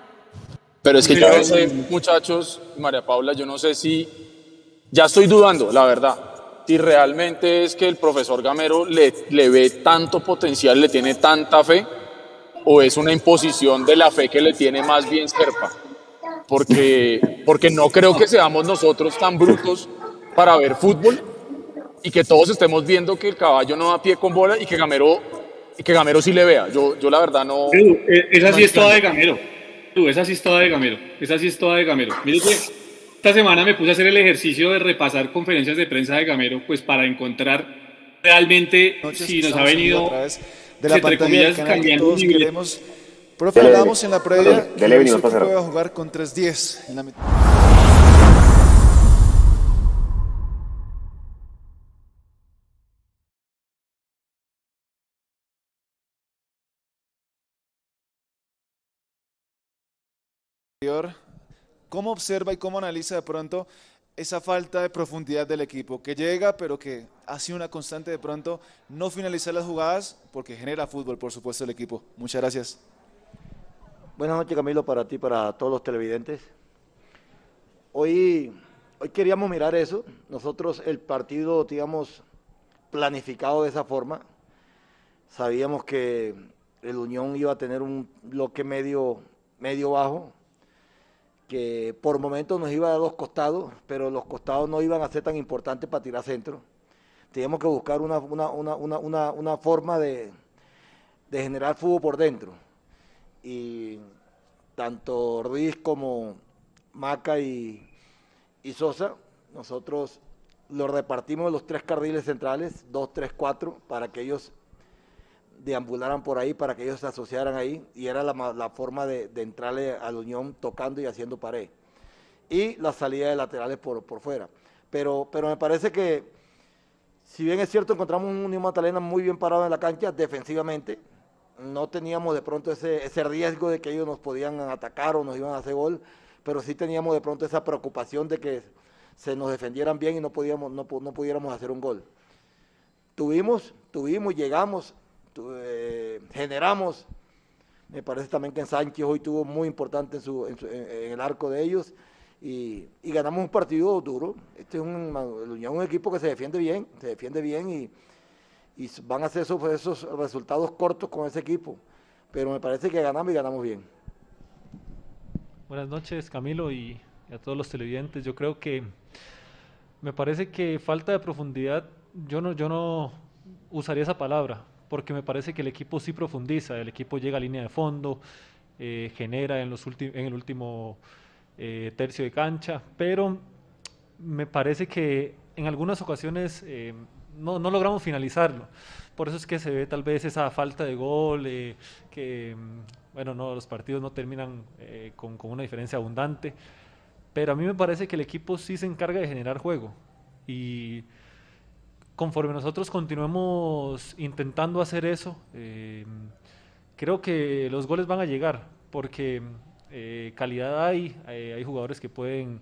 Pero es que yo no sé, muchachos, María Paula, yo no sé si. Ya estoy dudando, la verdad. Si realmente es que el profesor Gamero le, le ve tanto potencial, le tiene tanta fe, o es una imposición de la fe que le tiene más bien Serpa porque, porque no creo que seamos nosotros tan brutos para ver fútbol y que todos estemos viendo que el caballo no da pie con bola y que Gamero, y que Gamero sí le vea. Yo, yo la verdad no... Eh, esa sí es toda de Gamero. esa sí es toda de Gamero. Esa sí es toda de Gamero. Mire que esta semana me puse a hacer el ejercicio de repasar conferencias de prensa de Gamero, pues para encontrar realmente si nos ha venido, de la entre comillas, cambiando. Queremos Profe, hablamos en la previa que el equipo va a jugar con 3-10 en la mitad. ¿Cómo observa y cómo analiza de pronto esa falta de profundidad del equipo, que llega pero que ha sido una constante de pronto no finalizar las jugadas porque genera fútbol, por supuesto, el equipo? Muchas gracias. Buenas noches Camilo, para ti, para todos los televidentes. Hoy, hoy queríamos mirar eso. Nosotros el partido, digamos, planificado de esa forma. Sabíamos que el Unión iba a tener un bloque medio, medio bajo, que por momentos nos iba a dar los costados, pero los costados no iban a ser tan importantes para tirar centro. Teníamos que buscar una, una, forma de, de generar fútbol por dentro y tanto Ruiz como Maca y, Sosa, nosotros los repartimos los tres carriles centrales, dos, tres, cuatro, para que ellos deambularan por ahí, para que ellos se asociaran ahí, y era la, forma de, entrarle a la Unión tocando y haciendo pared. Y la salida de laterales por, por fuera. Pero, pero me parece que, si bien es cierto, encontramos un Unión Magdalena muy bien parado en la cancha defensivamente, no teníamos de pronto ese, ese riesgo de que ellos nos podían atacar o nos iban a hacer gol, pero sí teníamos de pronto esa preocupación de que se nos defendieran bien y no, podíamos, no, no pudiéramos hacer un gol. Tuvimos, tuvimos, llegamos, eh, generamos. Me parece también que en Sánchez hoy tuvo muy importante en, su, en, el arco de ellos y, ganamos un partido duro. Este es un, un equipo que se defiende bien, se defiende bien y, y van a hacer esos, esos resultados cortos con ese equipo. Pero me parece que ganamos y ganamos bien. Buenas noches, Camilo, y a todos los televidentes. Yo creo que me parece que falta de profundidad, yo no, yo no usaría esa palabra, porque me parece que el equipo sí profundiza, el equipo llega a línea de fondo, eh, genera en, los en el último eh, tercio de cancha, pero me parece que en algunas ocasiones eh, no, no, logramos finalizarlo. Por eso es que se ve tal vez esa falta de gol, que bueno, no, los partidos no terminan con, con, una diferencia abundante. Pero a mí me parece que el equipo sí se encarga de generar juego. Y conforme nosotros continuemos intentando hacer eso, eh, creo que los goles van a llegar, porque calidad hay, hay jugadores que pueden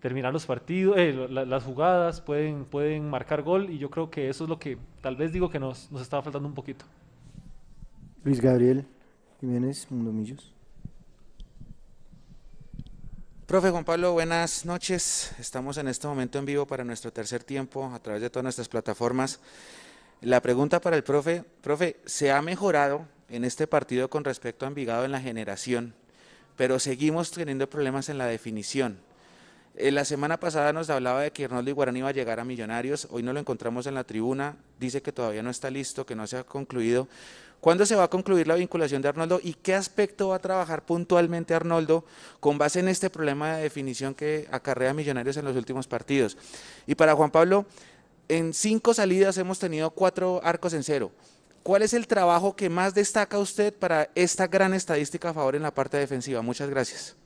terminar los partidos, eh, las jugadas, pueden, pueden marcar gol y yo creo que eso es lo que tal vez digo que nos, nos estaba faltando un poquito. Luis Gabriel Jiménez, Mundo Millos. Profe Juan Pablo, buenas noches. Estamos en este momento en vivo para nuestro tercer tiempo a través de todas nuestras plataformas. La pregunta para el profe, profe, ¿se ha mejorado en este partido con respecto a Envigado en la generación, pero seguimos teniendo problemas en la definición? Eh, la semana pasada nos hablaba de que Arnoldo Iguarán iba a llegar a Millonarios, hoy no lo encontramos en la tribuna, dice que todavía no está listo, que no se ha concluido. ¿Cuándo se va a concluir la vinculación de Arnoldo y qué aspecto va a trabajar puntualmente Arnoldo con base en este problema de definición que acarrea Millonarios en los últimos partidos? Y para Juan Pablo, en cinco salidas hemos tenido cuatro arcos en cero. ¿Cuál es el trabajo que más destaca usted para esta gran estadística a favor en la parte defensiva? Muchas gracias.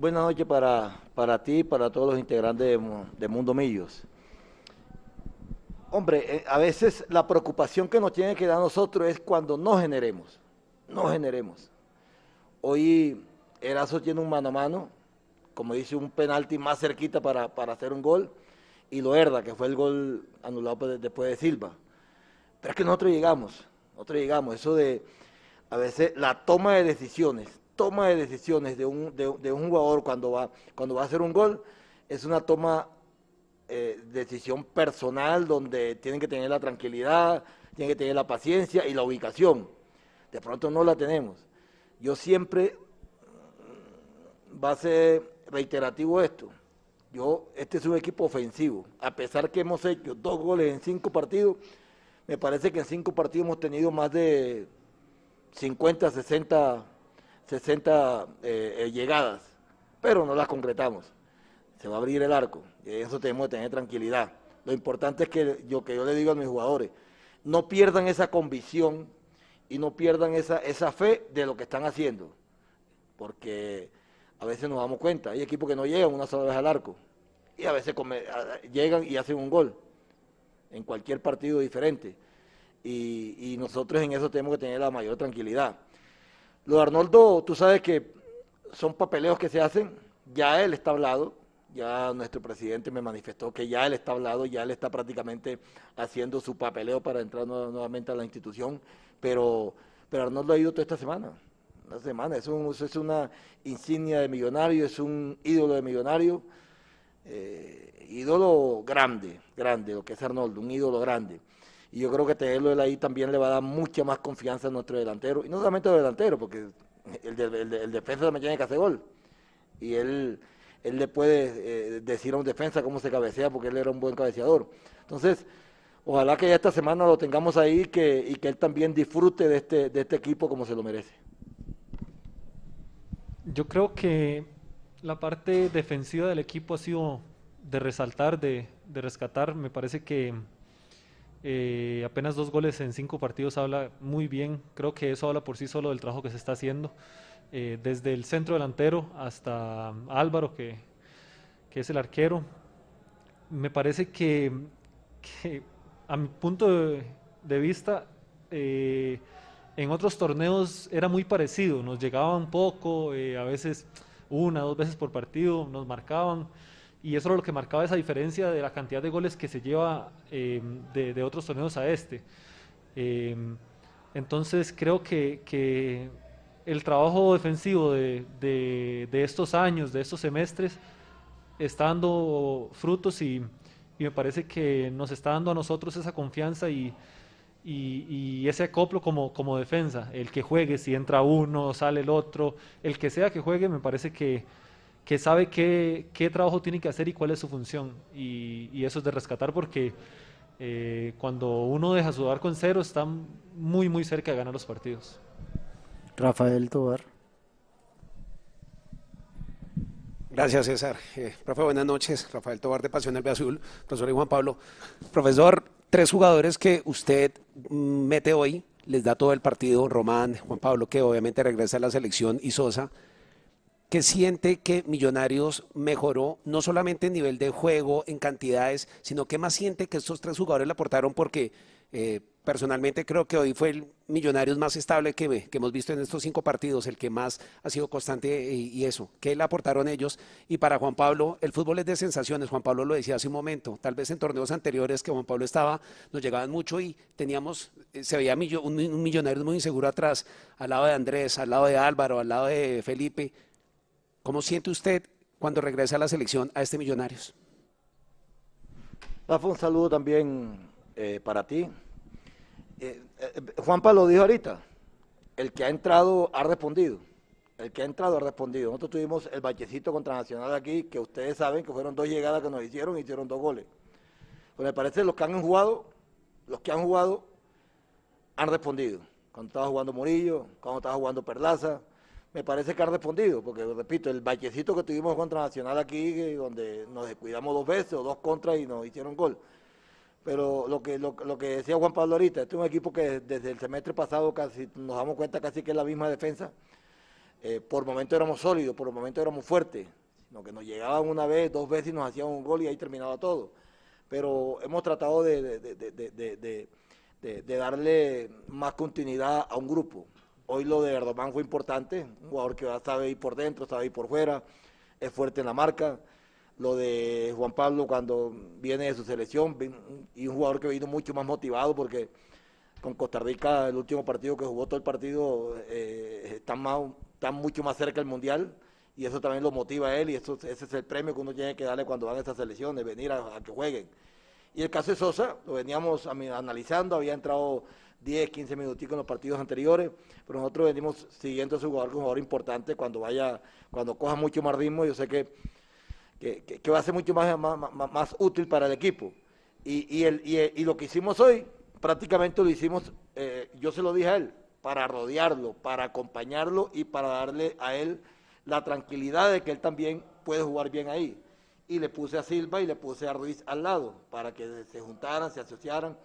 Buenas noches para, para ti y para todos los integrantes de, de Mundo Millos. Hombre, eh, a veces la preocupación que nos tiene que dar nosotros es cuando no generemos, no generemos. Hoy Erazo tiene un mano a mano, como dice, un penalti más cerquita para, hacer un gol, y lo herda, que fue el gol anulado después de Silva. Pero es que nosotros llegamos, nosotros llegamos, eso de a veces la toma de decisiones, toma de decisiones de un, de, un jugador cuando va, cuando va a hacer un gol, es una toma eh, decisión personal donde tienen que tener la tranquilidad, tienen que tener la paciencia y la ubicación. De pronto no la tenemos. Yo siempre mm, va a ser reiterativo esto. Yo, este es un equipo ofensivo. A pesar que hemos hecho dos goles en cinco partidos, me parece que en cinco partidos hemos tenido más de 50, 60, 60 llegadas, pero no las concretamos se va a abrir el arco. Y eso tenemos que tener tranquilidad. Lo importante es que yo, que yo le digo a mis jugadores, no pierdan esa convicción y no pierdan esa, esa fe de lo que están haciendo. Porque a veces nos damos cuenta, hay equipos que no llegan una sola vez al arco. Y a veces llegan y hacen un gol en cualquier partido diferente. Y, y, nosotros en eso tenemos que tener la mayor tranquilidad. Lo de Arnoldo, tú sabes que son papeleos que se hacen, ya él está hablado, ya nuestro presidente me manifestó que ya él está hablado, ya él está prácticamente haciendo su papeleo para entrar nuevamente a la institución, pero, pero Arnoldo ha ido toda esta semana, una semana, es, un, es una insignia de millonario, es un ídolo de millonario, eh, ídolo grande, grande, lo que es Arnoldo, un ídolo grande. Y yo creo que tenerlo él ahí también le va a dar mucha más confianza a nuestro delantero, y no solamente al delantero, porque el, el, el defensa también tiene que hacer gol. Y él él le puede eh, decir a un defensa cómo se cabecea porque él era un buen cabeceador. Entonces, ojalá que ya esta semana lo tengamos ahí que, y que él también disfrute de este, de este equipo como se lo merece. Yo creo que la parte defensiva del equipo ha sido de resaltar, de, rescatar. Me parece que eh, apenas dos goles en cinco partidos habla muy bien. Creo que eso habla por sí solo del trabajo que se está haciendo. Eh, desde el centro delantero hasta Álvaro, que, que es el arquero. Me parece que, a mi punto de, vista, eh, en otros torneos era muy parecido, nos llegaban poco, eh, a veces una, dos veces por partido, nos marcaban, y eso era lo que marcaba esa diferencia de la cantidad de goles que se lleva de, de, otros torneos a este. entonces creo que, que el trabajo defensivo de, estos años, de estos semestres, está dando frutos y, me parece que nos está dando a nosotros esa confianza y, ese acoplo como, como, defensa. El que juegue, si entra uno, sale el otro, el que sea que juegue, me parece que, sabe qué, trabajo tiene que hacer y cuál es su función. Y, eso es de rescatar porque eh, cuando uno deja sudar con cero, está muy, muy cerca de ganar los partidos. Rafael Tobar. Gracias, César. Eh, profe, buenas noches. Rafael Tobar de Pasión del Azul, profesor Juan Pablo. Profesor, tres jugadores que usted mm, mete hoy, les da todo el partido, Román, Juan Pablo, que obviamente regresa a la selección, y Sosa, que siente que Millonarios mejoró no solamente en nivel de juego, en cantidades, sino que más siente que estos tres jugadores le aportaron porque eh, personalmente creo que hoy fue el Millonarios más estable que, hemos visto en estos cinco partidos, el que más ha sido constante y, eso, que le aportaron ellos. Y para Juan Pablo, el fútbol es de sensaciones, Juan Pablo lo decía hace un momento, tal vez en torneos anteriores que Juan Pablo estaba, nos llegaban mucho y teníamos, eh, se veía un, un Millonarios muy inseguro atrás, al lado de Andrés, al lado de Álvaro, al lado de Felipe. ¿Cómo siente usted cuando regresa a la selección a este Millonarios? Rafa, un saludo también eh, para ti. Eh, eh, Juan Pablo dijo ahorita, el que ha entrado ha respondido. El que ha entrado ha respondido. Nosotros tuvimos el bachecito contra Nacional aquí, que ustedes saben que fueron dos llegadas que nos hicieron y hicieron dos goles. Pues me parece los que han jugado, los que han jugado han respondido. Cuando estaba jugando Murillo, cuando estaba jugando Perlaza, me parece que han respondido, porque repito, el bachecito que tuvimos contra Nacional aquí, donde nos descuidamos dos veces o dos contras y nos hicieron gol. Pero lo que, lo, que decía Juan Pablo ahorita, este es un equipo que desde el semestre pasado casi nos damos cuenta casi que es la misma defensa. Eh, por momento éramos sólidos, por momento éramos fuertes, sino que nos llegaban una vez, dos veces y nos hacían un gol y ahí terminaba todo. Pero hemos tratado de, de darle más continuidad a un grupo. Hoy lo de Erdogan fue importante, un jugador que sabe ir por dentro, sabe ir por fuera, es fuerte en la marca. Lo de Juan Pablo cuando viene de su selección y un jugador que vino mucho más motivado porque con Costa Rica el último partido que jugó todo el partido eh, está, mucho más cerca del Mundial y eso también lo motiva a él y eso, ese es el premio que uno tiene que darle cuando van a estas selecciones, venir a, que jueguen. Y el caso de Sosa, lo veníamos analizando, había entrado 10, 15 minutitos en los partidos anteriores, pero nosotros venimos siguiendo a su jugador como jugador importante cuando vaya, cuando coja mucho más ritmo, yo sé que, que, va a ser mucho más, más, útil para el equipo. Y, y, el, y, lo que hicimos hoy, prácticamente lo hicimos, eh, yo se lo dije a él, para rodearlo, para acompañarlo y para darle a él la tranquilidad de que él también puede jugar bien ahí. Y le puse a Silva y le puse a Ruiz al lado, para que se juntaran, se asociaran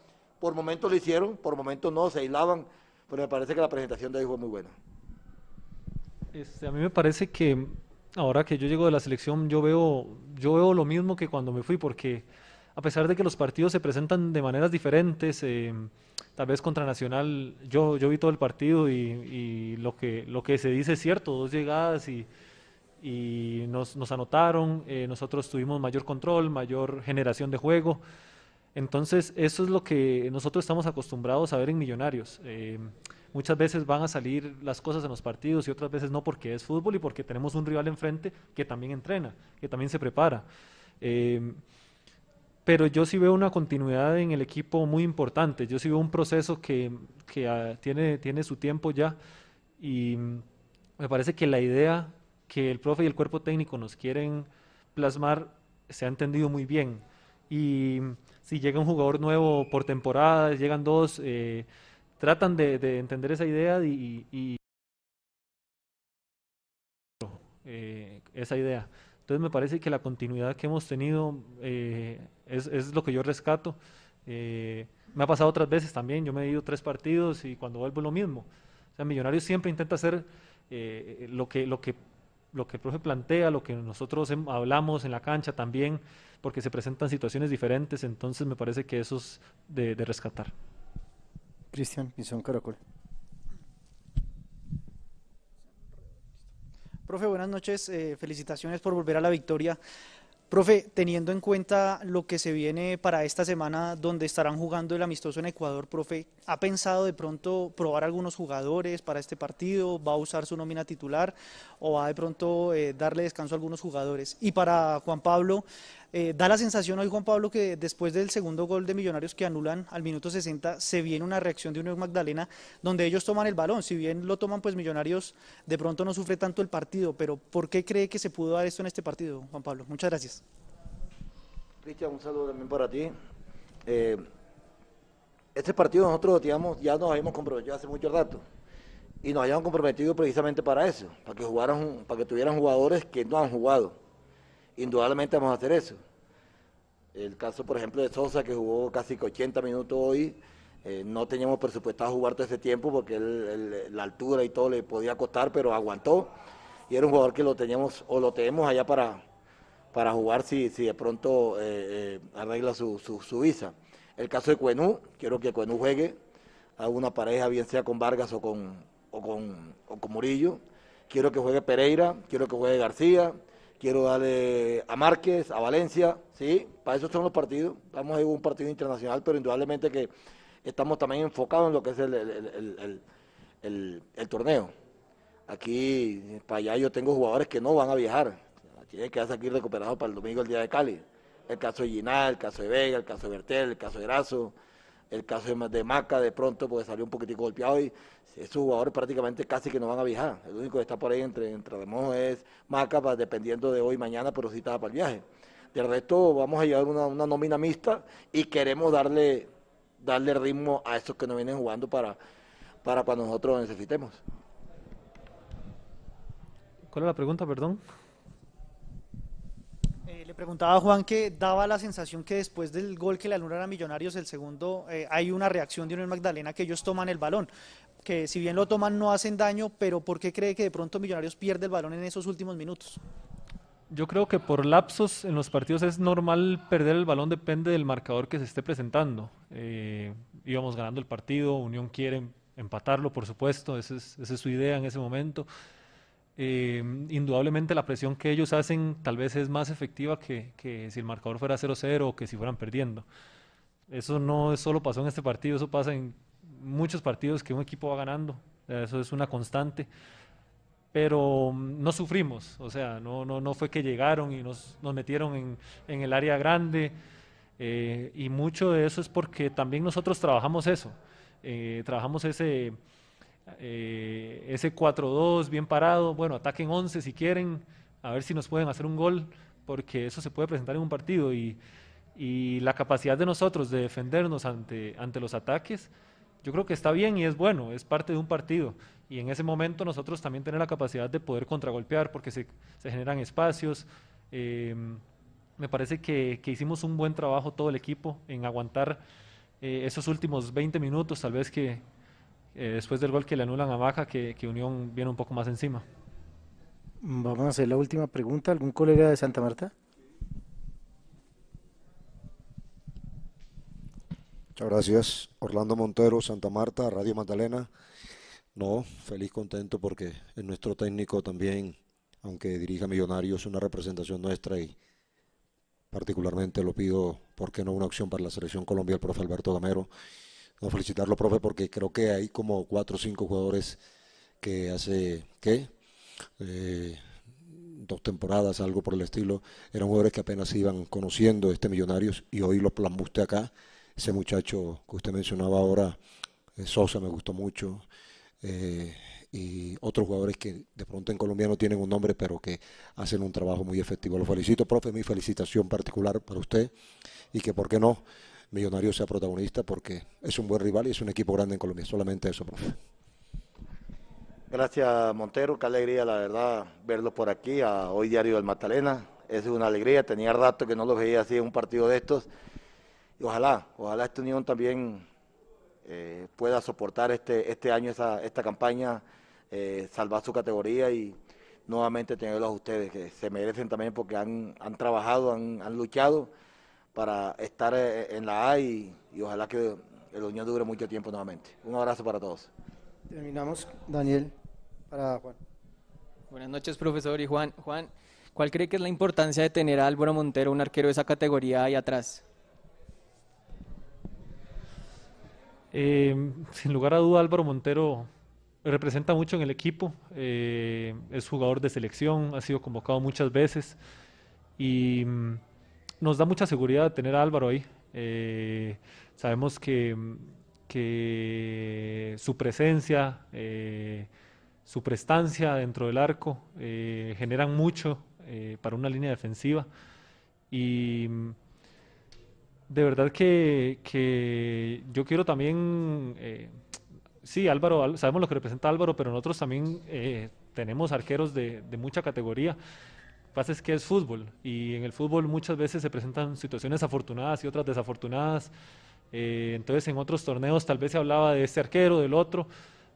por momentos lo hicieron, por momentos no, se aislaban, pero me parece que la presentación de hoy fue muy buena. Este, a mí me parece que ahora que yo llego de la selección, yo veo, yo veo lo mismo que cuando me fui, porque a pesar de que los partidos se presentan de maneras diferentes, eh, tal vez contra Nacional, yo, yo vi todo el partido y, lo, que, lo que se dice es cierto, dos llegadas y, nos anotaron, eh, nosotros tuvimos mayor control, mayor generación de juego. Entonces, eso es lo que nosotros estamos acostumbrados a ver en Millonarios. Eh, muchas veces van a salir las cosas en los partidos y otras veces no porque es fútbol y porque tenemos un rival enfrente que también entrena, que también se prepara. Eh, pero yo sí veo una continuidad en el equipo muy importante. Yo sí veo un proceso que, ah, tiene, tiene su tiempo ya y me parece que la idea que el profe y el cuerpo técnico nos quieren plasmar se ha entendido muy bien. Y si llega un jugador nuevo por temporada, llegan dos, eh, tratan de, entender esa idea y, eh, esa idea. Entonces me parece que la continuidad que hemos tenido eh, es, lo que yo rescato. me ha pasado otras veces también, yo me he ido tres partidos y cuando vuelvo lo mismo. O sea, Millonarios siempre intenta hacer lo, que, lo, que, lo que el profe plantea, lo que nosotros hablamos en la cancha también porque se presentan situaciones diferentes, entonces me parece que eso es de, rescatar. Cristian, Misión Caracol. Profe, buenas noches, eh, felicitaciones por volver a la victoria. Profe, teniendo en cuenta lo que se viene para esta semana donde estarán jugando el amistoso en Ecuador, profe, ¿ha pensado de pronto probar algunos jugadores para este partido? ¿Va a usar su nómina titular o va de pronto eh, darle descanso a algunos jugadores? Y para Juan Pablo, eh, da la sensación hoy, Juan Pablo, que después del segundo gol de Millonarios que anulan al minuto 60, se viene una reacción de Unión Magdalena donde ellos toman el balón. Si bien lo toman, pues Millonarios de pronto no sufre tanto el partido, pero ¿por qué cree que se pudo dar esto en este partido, Juan Pablo? Muchas gracias. Cristian, un saludo también para ti. Eh, este partido nosotros ya nos habíamos comprometido hace mucho rato y nos habíamos comprometido precisamente para eso, para que jugaran, para que tuvieran jugadores que no han jugado indudablemente vamos a hacer eso. El caso, por ejemplo, de Sosa, que jugó casi 80 minutos hoy, eh, no teníamos presupuestado jugar todo ese tiempo porque la altura y todo le podía costar, pero aguantó. Y era un jugador que lo teníamos o lo tenemos allá para, para jugar si, si de pronto eh, eh, arregla su, su, visa. El caso de Cuenú, quiero que Cuenú juegue a una pareja, bien sea con Vargas o con, o con, o con Murillo. Quiero que juegue Pereira, quiero que juegue García quiero darle a Márquez, a Valencia, ¿sí? Para eso son los partidos. Estamos en un partido internacional, pero indudablemente que estamos también enfocados en lo que es el, torneo. Aquí, para allá yo tengo jugadores que no van a viajar. Tienen que quedarse aquí recuperados para el domingo, el día de Cali. El caso de Ginal, el caso de Vega, el caso de Bertel, el caso de Erazo. El caso de, Maca de pronto porque salió un poquitico golpeado y esos jugadores prácticamente casi que no van a viajar. El único que está por ahí entre, entre es Maca, dependiendo de hoy y mañana, pero sí está para el viaje. De resto vamos a llevar una, una nómina mixta y queremos darle, darle ritmo a esos que nos vienen jugando para, para cuando nosotros necesitemos. ¿Cuál es la pregunta, perdón? Preguntaba Juan que daba la sensación que después del gol que le anulan a Millonarios, el segundo, eh, hay una reacción de Unión Magdalena que ellos toman el balón. Que si bien lo toman no hacen daño, pero ¿por qué cree que de pronto Millonarios pierde el balón en esos últimos minutos? Yo creo que por lapsos en los partidos es normal perder el balón, depende del marcador que se esté presentando. Eh, íbamos ganando el partido, Unión quiere empatarlo, por supuesto, esa es, esa es su idea en ese momento. Eh, indudablemente la presión que ellos hacen tal vez es más efectiva que, que si el marcador fuera 0-0 o que si fueran perdiendo. Eso no solo pasó en este partido, eso pasa en muchos partidos que un equipo va ganando, eso es una constante. Pero mm, no sufrimos, o sea, no, no, no fue que llegaron y nos, nos metieron en, en, el área grande, eh, y mucho de eso es porque también nosotros trabajamos eso, eh, trabajamos ese, eh, ese 4-2 bien parado, bueno, ataquen 11 si quieren, a ver si nos pueden hacer un gol, porque eso se puede presentar en un partido y, y la capacidad de nosotros de defendernos ante, ante los ataques, yo creo que está bien y es bueno, es parte de un partido. Y en ese momento nosotros también tenemos la capacidad de poder contragolpear porque se, se generan espacios. Eh, me parece que, que, hicimos un buen trabajo todo el equipo en aguantar eh, esos últimos 20 minutos, tal vez que, eh, después del gol que le anulan a Maja, que, que, Unión viene un poco más encima. Vamos a hacer la última pregunta. ¿Algún colega de Santa Marta? Muchas gracias. Orlando Montero, Santa Marta, Radio Magdalena. No, feliz, contento porque es nuestro técnico también, aunque dirija Millonarios, es una representación nuestra y particularmente lo pido, ¿por qué no una opción para la selección Colombia, el profe Alberto Gamero? Felicitarlo, profe, porque creo que hay como cuatro o cinco jugadores que hace, ¿qué? Eh, dos temporadas, algo por el estilo, eran jugadores que apenas iban conociendo este Millonarios y hoy los plasmó usted acá. Ese muchacho que usted mencionaba ahora, eh, Sosa, me gustó mucho. Eh, y otros jugadores que de pronto en Colombia no tienen un nombre, pero que hacen un trabajo muy efectivo. Lo felicito, profe, mi felicitación particular para usted y que, ¿por qué no? Millonario sea protagonista porque es un buen rival y es un equipo grande en Colombia. Solamente eso, profe. Gracias, Montero. Qué alegría, la verdad, verlo por aquí, a Hoy Diario del Magdalena. Es una alegría. Tenía rato que no lo veía así en un partido de estos. Y ojalá, ojalá esta unión también eh, pueda soportar este, este año esa, esta campaña, eh, salvar su categoría y nuevamente tenerlos a ustedes, que se merecen también porque han, han trabajado, han, han luchado para estar eh, en la A y, ojalá que el Unión dure mucho tiempo nuevamente. Un abrazo para todos. Terminamos, Daniel, para Juan. Buenas noches, profesor y Juan. Juan, ¿cuál cree que es la importancia de tener a Álvaro Montero, un arquero de esa categoría ahí atrás? Eh, sin lugar a duda, Álvaro Montero representa mucho en el equipo, eh, es jugador de selección, ha sido convocado muchas veces y mm, nos da mucha seguridad tener a Álvaro ahí. Eh, sabemos que, que, su presencia, eh, su prestancia dentro del arco eh, generan mucho para una línea defensiva. Y de verdad que, que yo quiero también, sí, Álvaro, sabemos lo que representa Álvaro, pero nosotros también tenemos arqueros de, de mucha categoría pasa es que es fútbol y en el fútbol muchas veces se presentan situaciones afortunadas y otras desafortunadas. Eh, entonces en otros torneos tal vez se hablaba de este arquero, del otro,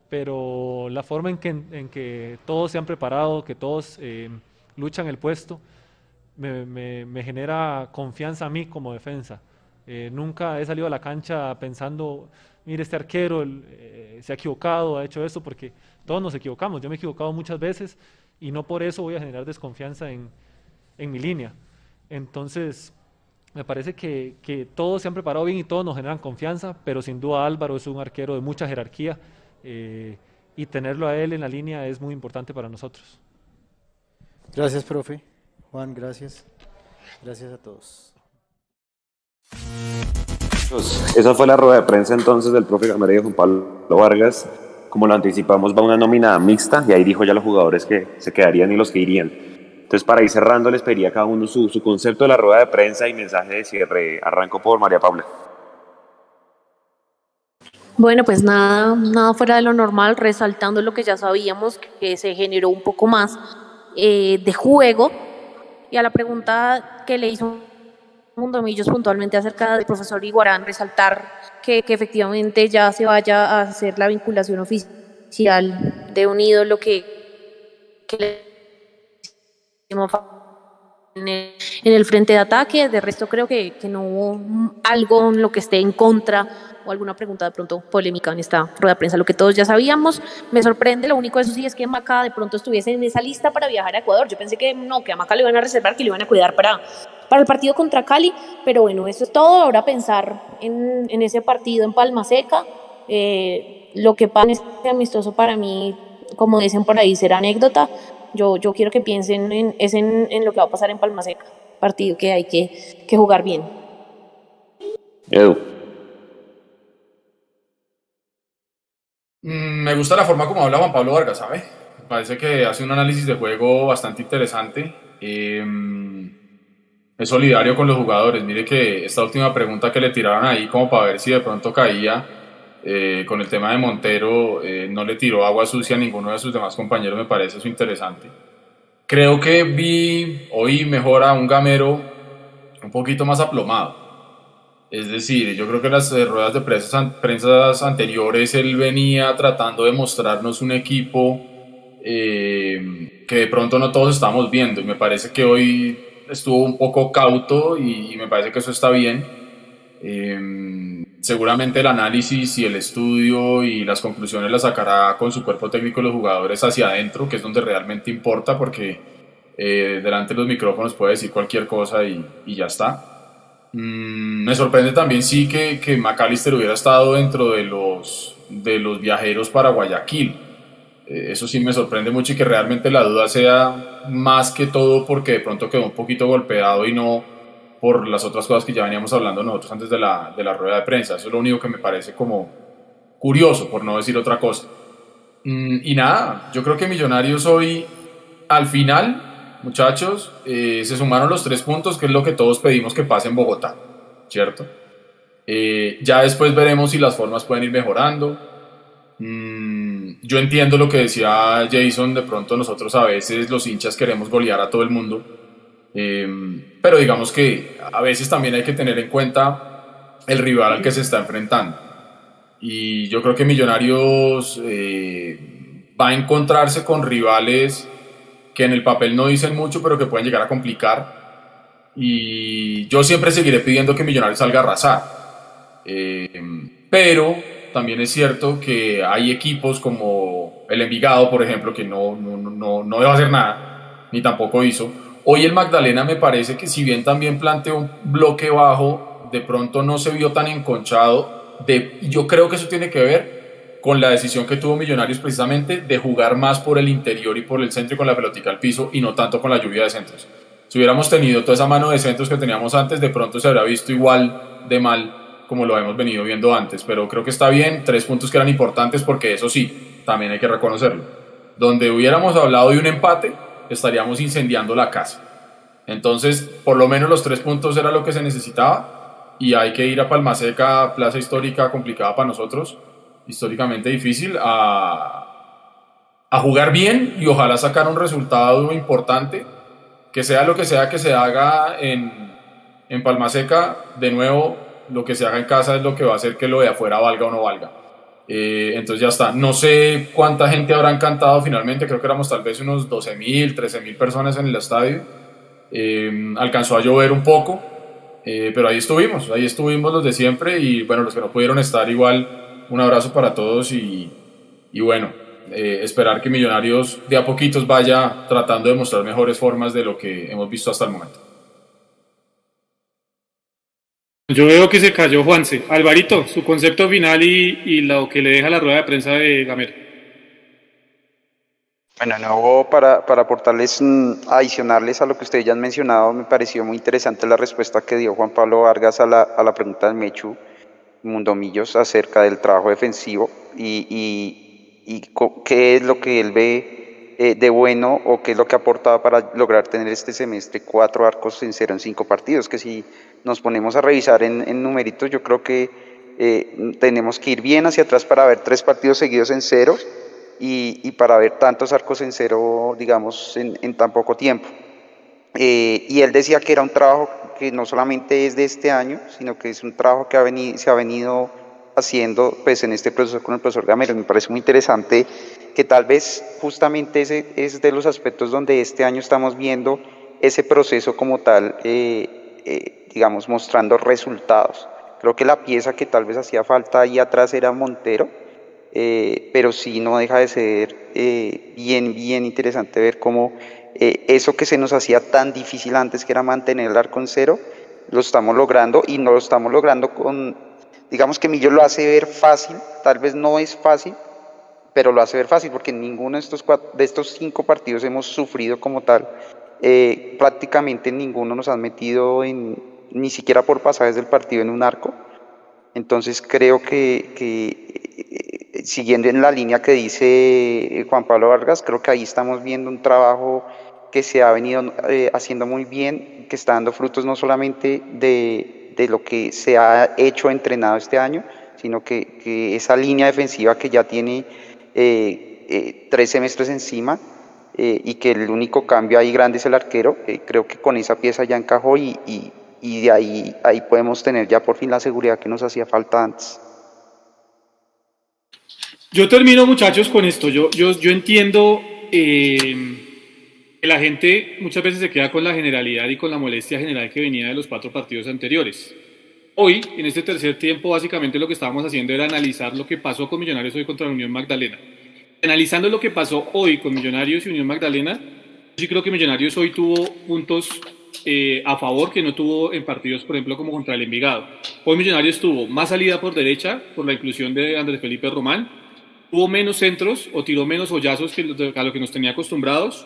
pero la forma en que, todos se han preparado, que todos eh, luchan el puesto, me, genera confianza a mí como defensa. Eh, nunca he salido a la cancha pensando, mire, este arquero se ha equivocado, ha hecho esto, porque todos nos equivocamos. Yo me he equivocado muchas veces y no por eso voy a generar desconfianza en, en mi línea. Entonces, me parece que, que, todos se han preparado bien y todos nos generan confianza, pero sin duda Álvaro es un arquero de mucha jerarquía eh, y tenerlo a él en la línea es muy importante para nosotros. Gracias, profe. Juan, gracias. Gracias a todos. Esa fue la rueda de prensa entonces del profe y Juan Pablo Vargas. Como lo anticipamos, va una nómina mixta y ahí dijo ya los jugadores que se quedarían y los que irían. Entonces, para ir cerrando, les pediría a cada uno su, su concepto de la rueda de prensa y mensaje de cierre. Arranco por María Paula. Bueno, pues nada, nada fuera de lo normal, resaltando lo que ya sabíamos, que se generó un poco más eh, de juego. Y a la pregunta que le hizo Mundomillos puntualmente acerca del profesor Iguarán, resaltar que, que, efectivamente ya se vaya a hacer la vinculación oficial de un ídolo que, que le en el, en el frente de ataque. De resto creo que, que no hubo algo en lo que esté en contra o alguna pregunta de pronto polémica en esta rueda de prensa, lo que todos ya sabíamos. Me sorprende, lo único de eso sí es que Maca de pronto estuviese en esa lista para viajar a Ecuador. Yo pensé que no, que a Maca le iban a reservar, que le iban a cuidar para, para el partido contra Cali, pero bueno, eso es todo. Ahora pensar en, en ese partido en Palma Seca. Eh, lo que pasa es amistoso para mí, como dicen por ahí, será anécdota. Yo, yo quiero que piensen en, es en, en lo que va a pasar en Palma Seca, partido que hay que, que jugar bien. Edu. Mm, Me gusta la forma como habla Juan Pablo Vargas, ¿sabe? Me parece que hace un análisis de juego bastante interesante. Eh, es solidario con los jugadores. Mire que esta última pregunta que le tiraron ahí, como para ver si de pronto caía eh, con el tema de Montero, eh, no le tiró agua sucia a ninguno de sus demás compañeros, me parece eso interesante. Creo que vi hoy mejor a un gamero un poquito más aplomado. Es decir, yo creo que las eh, ruedas de prensa, prensas anteriores él venía tratando de mostrarnos un equipo eh, que de pronto no todos estamos viendo y me parece que hoy estuvo un poco cauto y, y me parece que eso está bien. Eh, seguramente el análisis y el estudio y las conclusiones las sacará con su cuerpo técnico los jugadores hacia adentro, que es donde realmente importa porque eh, delante de los micrófonos puede decir cualquier cosa y, y ya está. Mm, me sorprende también sí que, que McAllister hubiera estado dentro de los, de los viajeros para Guayaquil. Eh, eso sí me sorprende mucho y que realmente la duda sea más que todo porque de pronto quedó un poquito golpeado y no por las otras cosas que ya veníamos hablando nosotros antes de la, de la rueda de prensa. Eso es lo único que me parece como curioso, por no decir otra cosa. Mm, y nada, yo creo que Millonarios hoy, al final, muchachos, eh, se sumaron los tres puntos, que es lo que todos pedimos que pase en Bogotá, ¿cierto? Eh, ya después veremos si las formas pueden ir mejorando. Mm, yo entiendo lo que decía Jason, de pronto nosotros a veces los hinchas queremos golear a todo el mundo, eh, pero digamos que a veces también hay que tener en cuenta el rival al que se está enfrentando. Y yo creo que Millonarios eh, va a encontrarse con rivales que en el papel no dicen mucho, pero que pueden llegar a complicar. Y yo siempre seguiré pidiendo que Millonarios salga a arrasar. Eh, pero también es cierto que hay equipos como el Envigado, por ejemplo, que no, no, no, no debe hacer nada, ni tampoco hizo. Hoy el Magdalena me parece que si bien también planteó un bloque bajo, de pronto no se vio tan enconchado. De, yo creo que eso tiene que ver con la decisión que tuvo Millonarios precisamente de jugar más por el interior y por el centro y con la pelotica al piso y no tanto con la lluvia de centros. Si hubiéramos tenido toda esa mano de centros que teníamos antes, de pronto se habría visto igual de mal como lo hemos venido viendo antes, pero creo que está bien, tres puntos que eran importantes porque eso sí, también hay que reconocerlo. Donde hubiéramos hablado de un empate, estaríamos incendiando la casa. Entonces, por lo menos los tres puntos era lo que se necesitaba y hay que ir a Palmaseca, plaza histórica complicada para nosotros, históricamente difícil, a, a jugar bien y ojalá sacar un resultado importante, que sea lo que sea que se haga en, en Palmaseca, de nuevo, lo que se haga en casa es lo que va a hacer que lo de afuera valga o no valga. Eh, entonces ya está. No sé cuánta gente habrá encantado finalmente, creo que éramos tal vez unos 12.000, 13.000 personas en el estadio. Eh, alcanzó a llover un poco, eh, pero ahí estuvimos, ahí estuvimos los de siempre y bueno, los que no pudieron estar igual, un abrazo para todos y, y bueno, eh, esperar que Millonarios de a poquitos vaya tratando de mostrar mejores formas de lo que hemos visto hasta el momento. Yo veo que se cayó Juanse. Alvarito, su concepto final y, lo que le deja la rueda de prensa de Gamero. Bueno, no, para, aportarles, mm, adicionarles a lo que ustedes ya han mencionado, me pareció muy interesante la respuesta que dio Juan Pablo Vargas a la, a la pregunta del Mechu Mundomillos acerca del trabajo defensivo y, y, qué es lo que él ve eh, de bueno o qué es lo que ha aportado para lograr tener este semestre cuatro arcos en cero en cinco partidos, que si nos ponemos a revisar en, en numeritos, yo creo que eh, tenemos que ir bien hacia atrás para ver tres partidos seguidos en cero y, y para ver tantos arcos en cero, digamos, en, en tan poco tiempo. Eh, y él decía que era un trabajo que no solamente es de este año, sino que es un trabajo que ha venido, se ha venido haciendo pues, en este proceso con el profesor Gamero. Me parece muy interesante que tal vez justamente ese es de los aspectos donde este año estamos viendo ese proceso como tal, eh, eh, digamos, mostrando resultados. Creo que la pieza que tal vez hacía falta ahí atrás era Montero, pero sí no deja de ser bien, bien interesante ver cómo eh, eso que se nos hacía tan difícil antes, que era mantener el arco en cero, lo estamos logrando y no lo estamos logrando con, digamos que Millo lo hace ver fácil, tal vez no es fácil, pero lo hace ver fácil porque en ninguno de estos, de estos cinco partidos hemos sufrido como tal. Eh, prácticamente ninguno nos ha metido en, ni siquiera por pasajes del partido en un arco. Entonces creo que, eh, siguiendo en la línea que dice Juan Pablo Vargas, creo que ahí estamos viendo un trabajo que se ha venido eh, haciendo muy bien, que está dando frutos no solamente de, lo que se ha hecho, entrenado este año, sino que, esa línea defensiva que ya tiene eh, eh, tres semestres encima y que el único cambio ahí grande es el arquero, creo que con esa pieza ya encajó y, y, y, de ahí, ahí podemos tener ya por fin la seguridad que nos hacía falta antes. Yo termino muchachos con esto, yo, yo, yo entiendo la gente muchas veces se queda con la generalidad y con la molestia general que venía de los cuatro partidos anteriores. Hoy, en este tercer tiempo, básicamente lo que estábamos haciendo era analizar lo que pasó con Millonarios hoy contra la Unión Magdalena. Analizando lo que pasó hoy con Millonarios y Unión Magdalena, sí creo que Millonarios hoy tuvo puntos eh, a favor que no tuvo en partidos, por ejemplo, como contra el Envigado. Hoy Millonarios tuvo más salida por derecha por la inclusión de Andrés Felipe Román, tuvo menos centros o tiró menos hoyazos que a lo que nos tenía acostumbrados,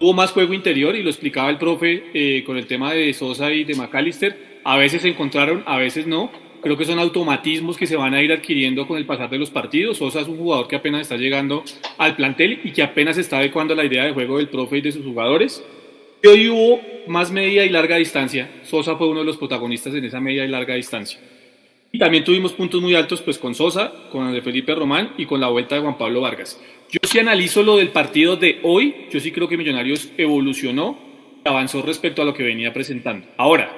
Hubo más juego interior y lo explicaba el profe eh, con el tema de Sosa y de McAllister. A veces se encontraron, a veces no. Creo que son automatismos que se van a ir adquiriendo con el pasar de los partidos. Sosa es un jugador que apenas está llegando al plantel y que apenas está adecuando la idea de juego del profe y de sus jugadores. Y hoy hubo más media y larga distancia. Sosa fue uno de los protagonistas en esa media y larga distancia. Y también tuvimos puntos muy altos pues con Sosa, con André Felipe Román y con la vuelta de Juan Pablo Vargas. Yo sí analizo lo del partido de hoy, yo sí creo que Millonarios evolucionó, avanzó respecto a lo que venía presentando. Ahora,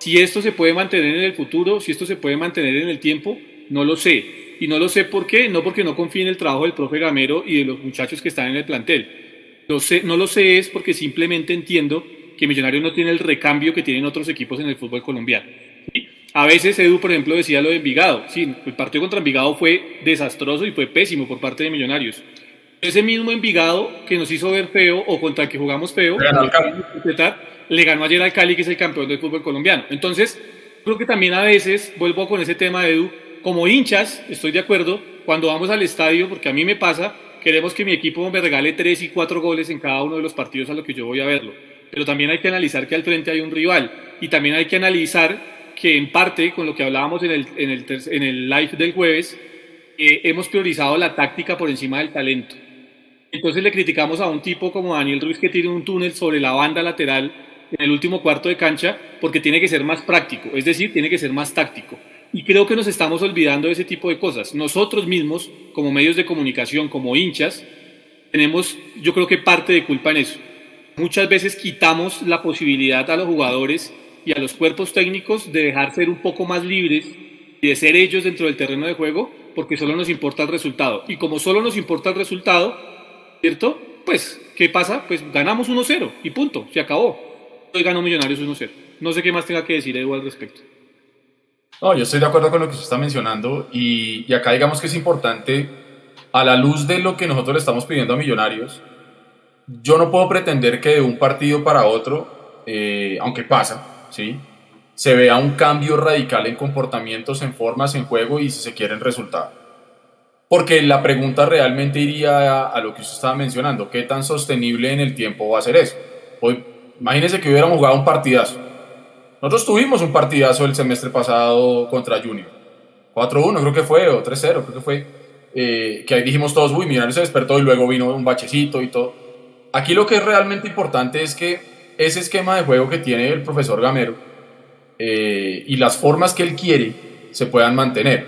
si esto se puede mantener en el futuro, si esto se puede mantener en el tiempo, no lo sé. Y no lo sé por qué, no porque no confíe en el trabajo del profe Gamero y de los muchachos que están en el plantel. Lo sé, no lo sé es porque simplemente entiendo que Millonarios no tiene el recambio que tienen otros equipos en el fútbol colombiano. A veces Edu, por ejemplo, decía lo de Envigado. Sí, el partido contra Envigado fue desastroso y fue pésimo por parte de Millonarios. Ese mismo Envigado que nos hizo ver feo o contra el que jugamos feo, le ganó, ayer al Cali, que es el campeón del fútbol colombiano. Entonces, creo que también a veces, vuelvo con ese tema Edu, como hinchas, estoy de acuerdo, cuando vamos al estadio, porque a mí me pasa, queremos que mi equipo me regale tres y cuatro goles en cada uno de los partidos a los que yo voy a verlo. Pero también hay que analizar que al frente hay un rival y también hay que analizar que en parte, con lo que hablábamos en el, en el, en el live del jueves, eh, hemos priorizado la táctica por encima del talento. Entonces le criticamos a un tipo como Daniel Ruiz que tiene un túnel sobre la banda lateral en el último cuarto de cancha porque tiene que ser más práctico, es decir, tiene que ser más táctico. Y creo que nos estamos olvidando de ese tipo de cosas. Nosotros mismos, como medios de comunicación, como hinchas, tenemos, yo creo que parte de culpa en eso. Muchas veces quitamos la posibilidad a los jugadores y a los cuerpos técnicos de dejar ser un poco más libres y de ser ellos dentro del terreno de juego porque solo nos importa el resultado. Y como solo nos importa el resultado, ¿cierto? Pues, ¿qué pasa? Pues ganamos 1-0 y punto, se acabó. Hoy ganó Millonarios 1-0. No sé qué más tenga que decir Edu al respecto. No, yo estoy de acuerdo con lo que usted está mencionando y, y acá digamos que es importante, a la luz de lo que nosotros le estamos pidiendo a Millonarios, yo no puedo pretender que de un partido para otro, eh, aunque pasa, ¿sí? se vea un cambio radical en comportamientos, en formas, en juego y si se quiere en resultado. Porque la pregunta realmente iría a, lo que usted estaba mencionando, ¿qué tan sostenible en el tiempo va a ser eso? Hoy, imagínense que hubiéramos jugado un partidazo. Nosotros tuvimos un partidazo el semestre pasado contra Junior. 4-1 creo que fue, o 3-0 creo que fue, eh, que ahí dijimos todos, uy, Millonarios se despertó y luego vino un bachecito y todo. Aquí lo que es realmente importante es que ese esquema de juego que tiene el profesor Gamero eh, y las formas que él quiere se puedan mantener.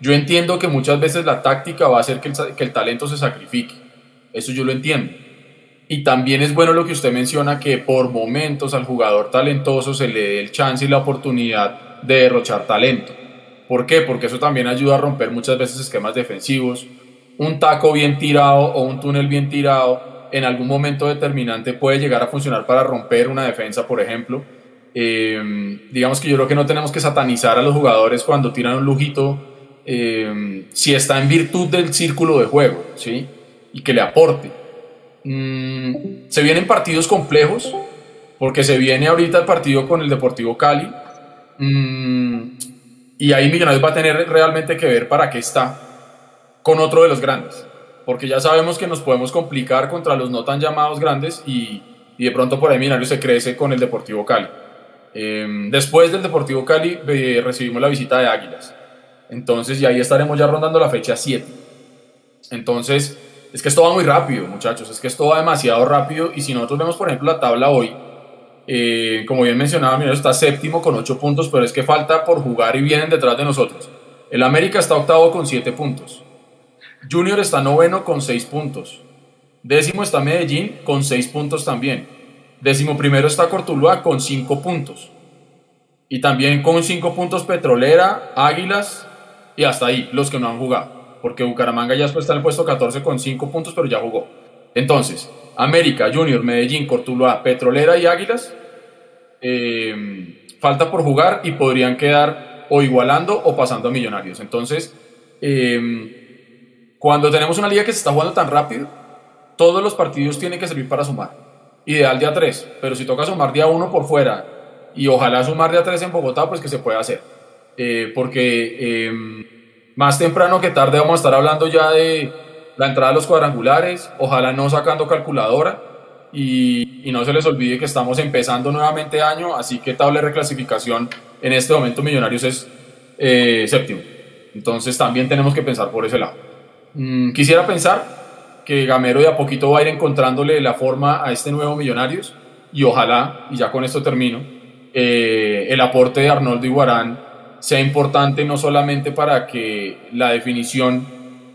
Yo entiendo que muchas veces la táctica va a hacer que el, que el talento se sacrifique, eso yo lo entiendo. Y también es bueno lo que usted menciona, que por momentos al jugador talentoso se le dé el chance y la oportunidad de derrochar talento. ¿Por qué? Porque eso también ayuda a romper muchas veces esquemas defensivos. Un taco bien tirado o un túnel bien tirado en algún momento determinante puede llegar a funcionar para romper una defensa, por ejemplo. Eh, digamos que yo creo que no tenemos que satanizar a los jugadores cuando tiran un lujito eh, si está en virtud del círculo de juego, ¿sí? Y que le aporte. Mm, se vienen partidos complejos, porque se viene ahorita el partido con el Deportivo Cali. Mm, y ahí Millonarios va a tener realmente que ver para qué está con otro de los grandes. Porque ya sabemos que nos podemos complicar contra los no tan llamados grandes y, y de pronto por ahí Millonarios se crece con el Deportivo Cali. Eh, después del Deportivo Cali eh, recibimos la visita de Águilas. Entonces, y ahí estaremos ya rondando la fecha 7. Entonces, es que esto va muy rápido, muchachos, es que esto va demasiado rápido y si nosotros vemos, por ejemplo, la tabla hoy, eh, como bien mencionaba, Millonarios está séptimo con 8 puntos, pero es que falta por jugar y vienen detrás de nosotros. El América está octavo con 7 puntos. Junior está noveno con 6 puntos. Décimo está Medellín con 6 puntos también. Décimo primero está Cortuluá con 5 puntos. Y también con 5 puntos Petrolera, Águilas y hasta ahí los que no han jugado porque Bucaramanga ya está en el puesto 14 con 5 puntos, pero ya jugó. Entonces, América, Junior, Medellín, Cortuluá, Petrolera y Águilas, eh, falta por jugar y podrían quedar o igualando o pasando a Millonarios. Entonces, eh, cuando tenemos una liga que se está jugando tan rápido, todos los partidos tienen que servir para sumar. Ideal día 3, pero si toca sumar día 1 por fuera y ojalá sumar día 3 en Bogotá, pues que se pueda hacer. Eh, porque más temprano que tarde vamos a estar hablando ya de la entrada de los cuadrangulares, ojalá no sacando calculadora y, y, no se les olvide que estamos empezando nuevamente año, así que tabla de reclasificación en este momento Millonarios es eh, séptimo. Entonces también tenemos que pensar por ese lado. Mm, quisiera pensar que Gamero de a poquito va a ir encontrándole la forma a este nuevo Millonarios y ojalá, y ya con esto termino, eh, el aporte de Arnoldo Iguarán sea importante no solamente para que la definición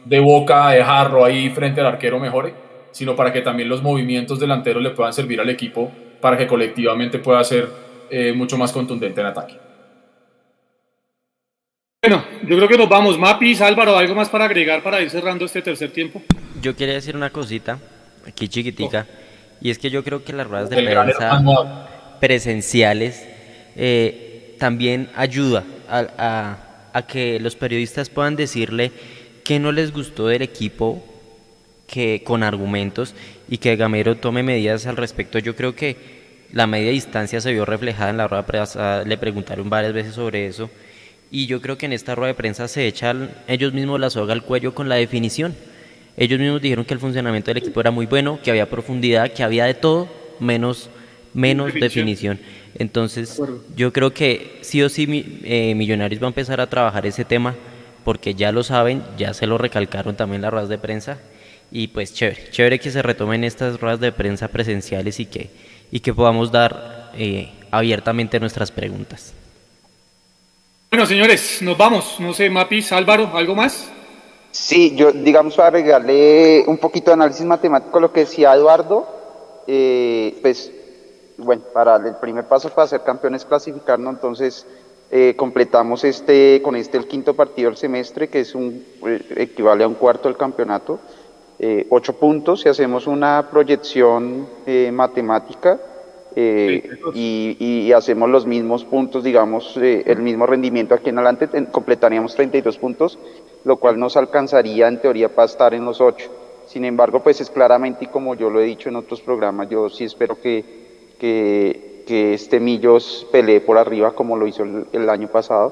de boca de jarro ahí frente al arquero mejore, sino para que también los movimientos delanteros le puedan servir al equipo para que colectivamente pueda ser eh, mucho más contundente en ataque. Bueno, yo creo que nos vamos. Mapis, Álvaro, ¿algo más para agregar para ir cerrando este tercer tiempo? Yo quería decir una cosita, aquí chiquitica, y es que yo creo que las ruedas de prensa presenciales eh, también ayuda a, a, que los periodistas puedan decirle qué no les gustó del equipo que con argumentos y que Gamero tome medidas al respecto. Yo creo que la media distancia se vio reflejada en la rueda de prensa, le preguntaron varias veces sobre eso y yo creo que en esta rueda de prensa se echan ellos mismos la soga al cuello con la definición. Ellos mismos dijeron que el funcionamiento del equipo era muy bueno, que había profundidad, que había de todo menos, menos definición. Entonces, yo creo que sí o sí eh, Millonarios va a empezar a trabajar ese tema porque ya lo saben, ya se lo recalcaron también las ruedas de prensa y pues chévere, chévere que se retomen estas ruedas de prensa presenciales y que, y que podamos dar eh, abiertamente nuestras preguntas. Bueno, señores, nos vamos. No sé, Mapis, Álvaro, ¿algo más? Sí, yo, digamos, para agregarle un poquito de análisis matemático a lo que decía Eduardo, eh, pues bueno, para el primer paso para ser campeones clasificarnos, entonces eh, completamos este, con este el quinto partido del semestre, que es un, eh, equivale a un cuarto del campeonato, eh, ocho puntos, y hacemos una proyección matemática y, y, hacemos los mismos puntos, digamos, el mismo rendimiento aquí en adelante, completaríamos 32 puntos, lo cual nos alcanzaría en teoría para estar en los ocho. Sin embargo, pues es claramente, y como yo lo he dicho en otros programas, yo sí espero que que, que este Millos pelee por arriba como lo hizo el, año pasado.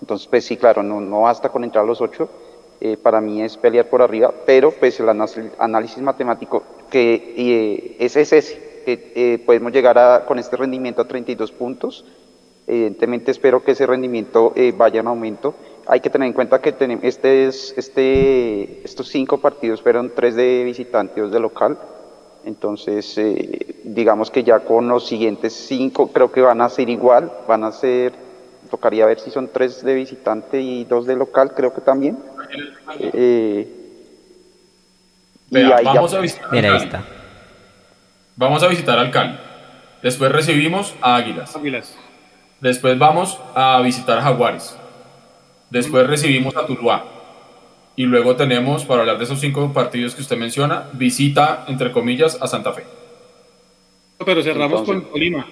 Entonces, pues sí, claro, no, no basta con entrar a los ocho. Eh, para mí es pelear por arriba, pero pues el análisis matemático que eh, es, es, ese, que eh, podemos llegar a, con este rendimiento a 32 puntos. Evidentemente espero que ese rendimiento vaya en aumento hay que tener en cuenta que este es, este, estos cinco partidos fueron tres de visitante y dos de local. Entonces, eh, digamos que ya con los siguientes cinco creo que van a ser igual, van a ser, tocaría ver si son tres de visitante y dos de local, creo que también. Eh, y ahí vamos a visitar Mira, ahí está. Vamos a visitar al Cali. Después recibimos a Águilas. Águilas. Después vamos a visitar Jaguares. Después recibimos a Tuluá. Y luego tenemos, para hablar de esos cinco partidos que usted menciona, visita, entre comillas, a Santa Fe. Pero cerramos con Colima.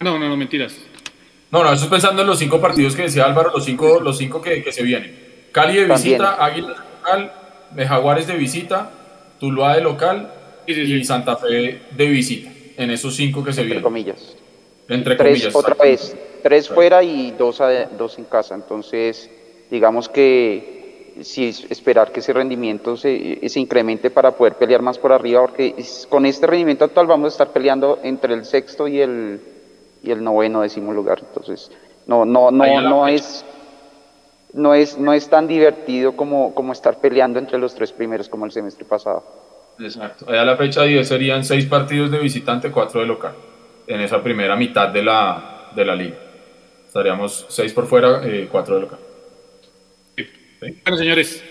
¿No? No, no, mentiras. No, no, eso es pensando en los cinco partidos que decía Álvaro, los cinco, los cinco que, que se vienen. Cali de visita, Águila de local, Jaguares de visita, Tuluá de local y Santa Fe de visita. En esos cinco que se Entre vienen. comillas. Entre tres comillas. otra vez, tres fuera y dos, a- dos en casa. Entonces, digamos que es esperar que ese rendimiento se, se incremente para poder pelear más por arriba, porque con este rendimiento actual vamos a estar peleando entre el sexto y el, y el noveno décimo lugar. Entonces, no, no, no, no es no es, no es tan divertido como, como estar peleando entre los tres primeros como el semestre pasado. Exacto. Allá la fecha 10 serían seis partidos de visitante, cuatro de local. En esa primera mitad de la, de la liga. Estaríamos seis por fuera, eh, cuatro de local. Bueno, señores,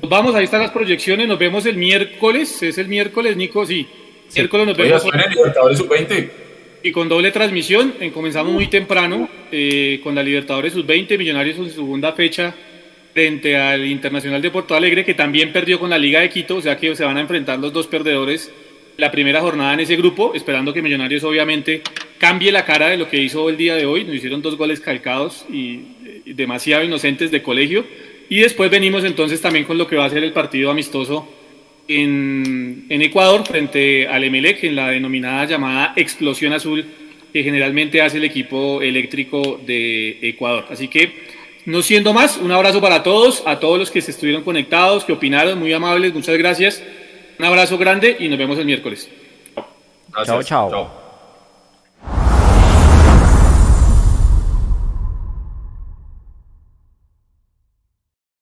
nos vamos, ahí están las proyecciones, nos vemos el miércoles, es el miércoles, Nico, sí. Miércoles nos vemos. Libertadores Sub-20. Y con doble transmisión, eh, comenzamos muy temprano eh, con la Libertadores Sub-20, Millonarios en su segunda fecha frente al Internacional de Porto Alegre, que también perdió con la Liga de Quito, o sea que se van a enfrentar los dos perdedores la primera jornada en ese grupo, esperando que Millonarios obviamente cambie la cara de lo que hizo el día de hoy, nos hicieron dos goles calcados y, y demasiado inocentes de colegio, y después venimos entonces también con lo que va a ser el partido amistoso en, en Ecuador frente al Emelec en la denominada llamada Explosión Azul que generalmente hace el equipo eléctrico de Ecuador. Así que, no siendo más, un abrazo para todos, a todos los que se estuvieron conectados, que opinaron, muy amables, muchas gracias. Un abrazo grande y nos vemos el miércoles. Chao, chao.